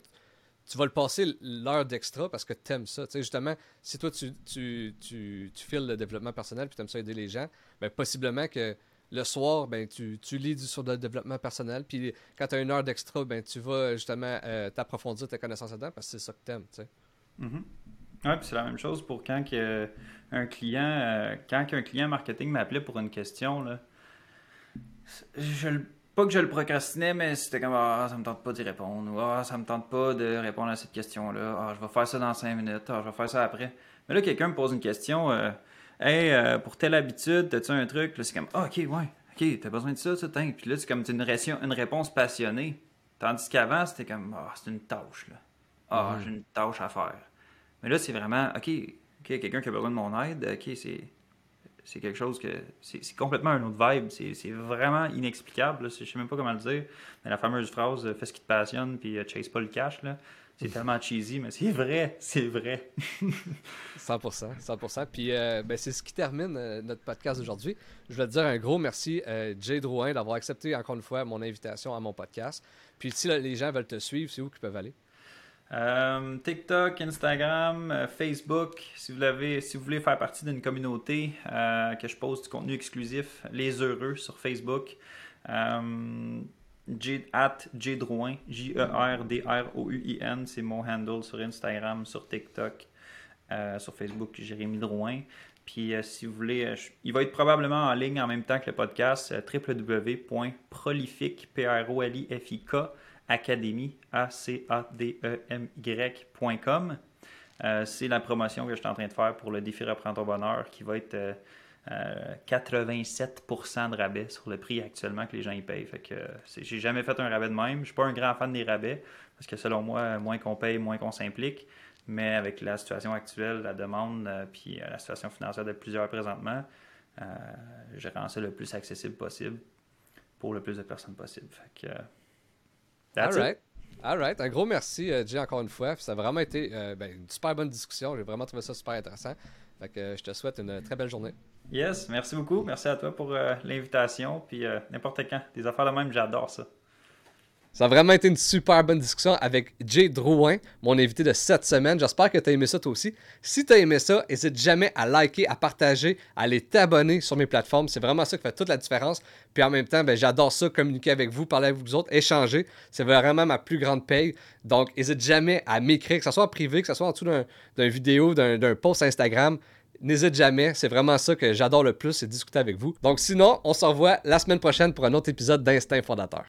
tu vas le passer l'heure d'extra parce que tu aimes ça. Tu sais, justement, si toi, tu, tu, tu, files le développement personnel puis tu aimes ça aider les gens, ben, possiblement que le soir, ben, tu, tu lis du, sur le développement personnel. Puis quand tu as une heure d'extra, ben, tu vas justement euh, t'approfondir tes connaissances là-dedans parce que c'est ça que tu aimes. Mm-hmm. Oui, puis c'est la même chose pour quand que, un client euh, quand client marketing m'appelait pour une question. Là, pas que je le procrastinais, mais c'était comme Ah, ça me tente pas d'y répondre. Ou Ah, ça me tente pas de répondre à cette question-là. Ah, je vais faire ça dans cinq minutes. Ah, je vais faire ça après. Mais là, quelqu'un me pose une question. Euh, hey, euh, pour telle habitude, t'as-tu un truc? Là, c'est comme Ah, ok, ouais. Ok, t'as besoin de ça, ça, Puis là, c'est comme une, une réponse passionnée. Tandis qu'avant, c'était comme Ah, c'est une tâche, là. Ah, j'ai une tâche à faire. Mais là, c'est vraiment Ok, ok, quelqu'un qui a besoin de mon aide. Ok, c'est c'est quelque chose que. C'est complètement un autre vibe. C'est vraiment inexplicable. Je sais même pas comment le dire. Mais la fameuse phrase euh, Fais ce qui te passionne, puis euh, chase pas le cash. C'est tellement cheesy, mais c'est vrai. C'est vrai. 100%. 100%. Puis euh, ben, c'est ce qui termine notre podcast aujourd'hui. Je veux te dire un gros merci, Jay Drouin, d'avoir accepté encore une fois mon invitation à mon podcast. Puis si les gens veulent te suivre, c'est où qu'ils peuvent aller? Euh, TikTok, Instagram, euh, Facebook, si vous, avez, si vous voulez faire partie d'une communauté euh, que je pose du contenu exclusif, Les Heureux sur Facebook. J, at Jdrouin, J-E-R-D-R-O-U-I-N, c'est mon handle sur Instagram, sur TikTok, sur Facebook, Jérémy Drouin. Puis si vous voulez, il va être probablement en ligne en même temps que le podcast, www.prolific, p r o l i f i k académie, a c a d e m y.com. Euh, c'est la promotion que je suis en train de faire pour le défi Reprendre ton bonheur qui va être 87% euh, euh, de rabais sur le prix actuellement que les gens y payent. Fait que j'ai jamais fait un rabais de même. Je suis pas un grand fan des rabais parce que selon moi, moins qu'on paye, moins qu'on s'implique. Mais avec la situation actuelle, la demande, puis la situation financière de plusieurs présentement, je rends ça le plus accessible possible pour le plus de personnes possible. Fait que, All right. Un gros merci, euh, Jay, encore une fois. Ça a vraiment été euh, ben, une super bonne discussion. J'ai vraiment trouvé ça super intéressant. Euh, je te souhaite une très belle journée. Yes, merci beaucoup. Merci à toi pour l'invitation. Puis n'importe quand. Des affaires de même, j'adore ça. Ça a vraiment été une super bonne discussion avec Jay Drouin, mon invité de cette semaine. J'espère que tu as aimé ça toi aussi. Si tu as aimé ça, n'hésite jamais à liker, à partager, à aller t'abonner sur mes plateformes. C'est vraiment ça qui fait toute la différence. Puis en même temps, ben, j'adore ça, communiquer avec vous, parler avec vous autres, échanger. C'est vraiment ma plus grande paye. Donc, n'hésite jamais à m'écrire, que ce soit en privé, que ce soit en dessous d'une vidéo, d'un post Instagram. N'hésite jamais, c'est vraiment ça que j'adore le plus, c'est discuter avec vous. Donc sinon, on se revoit la semaine prochaine pour un autre épisode d'Instinct Fondateur.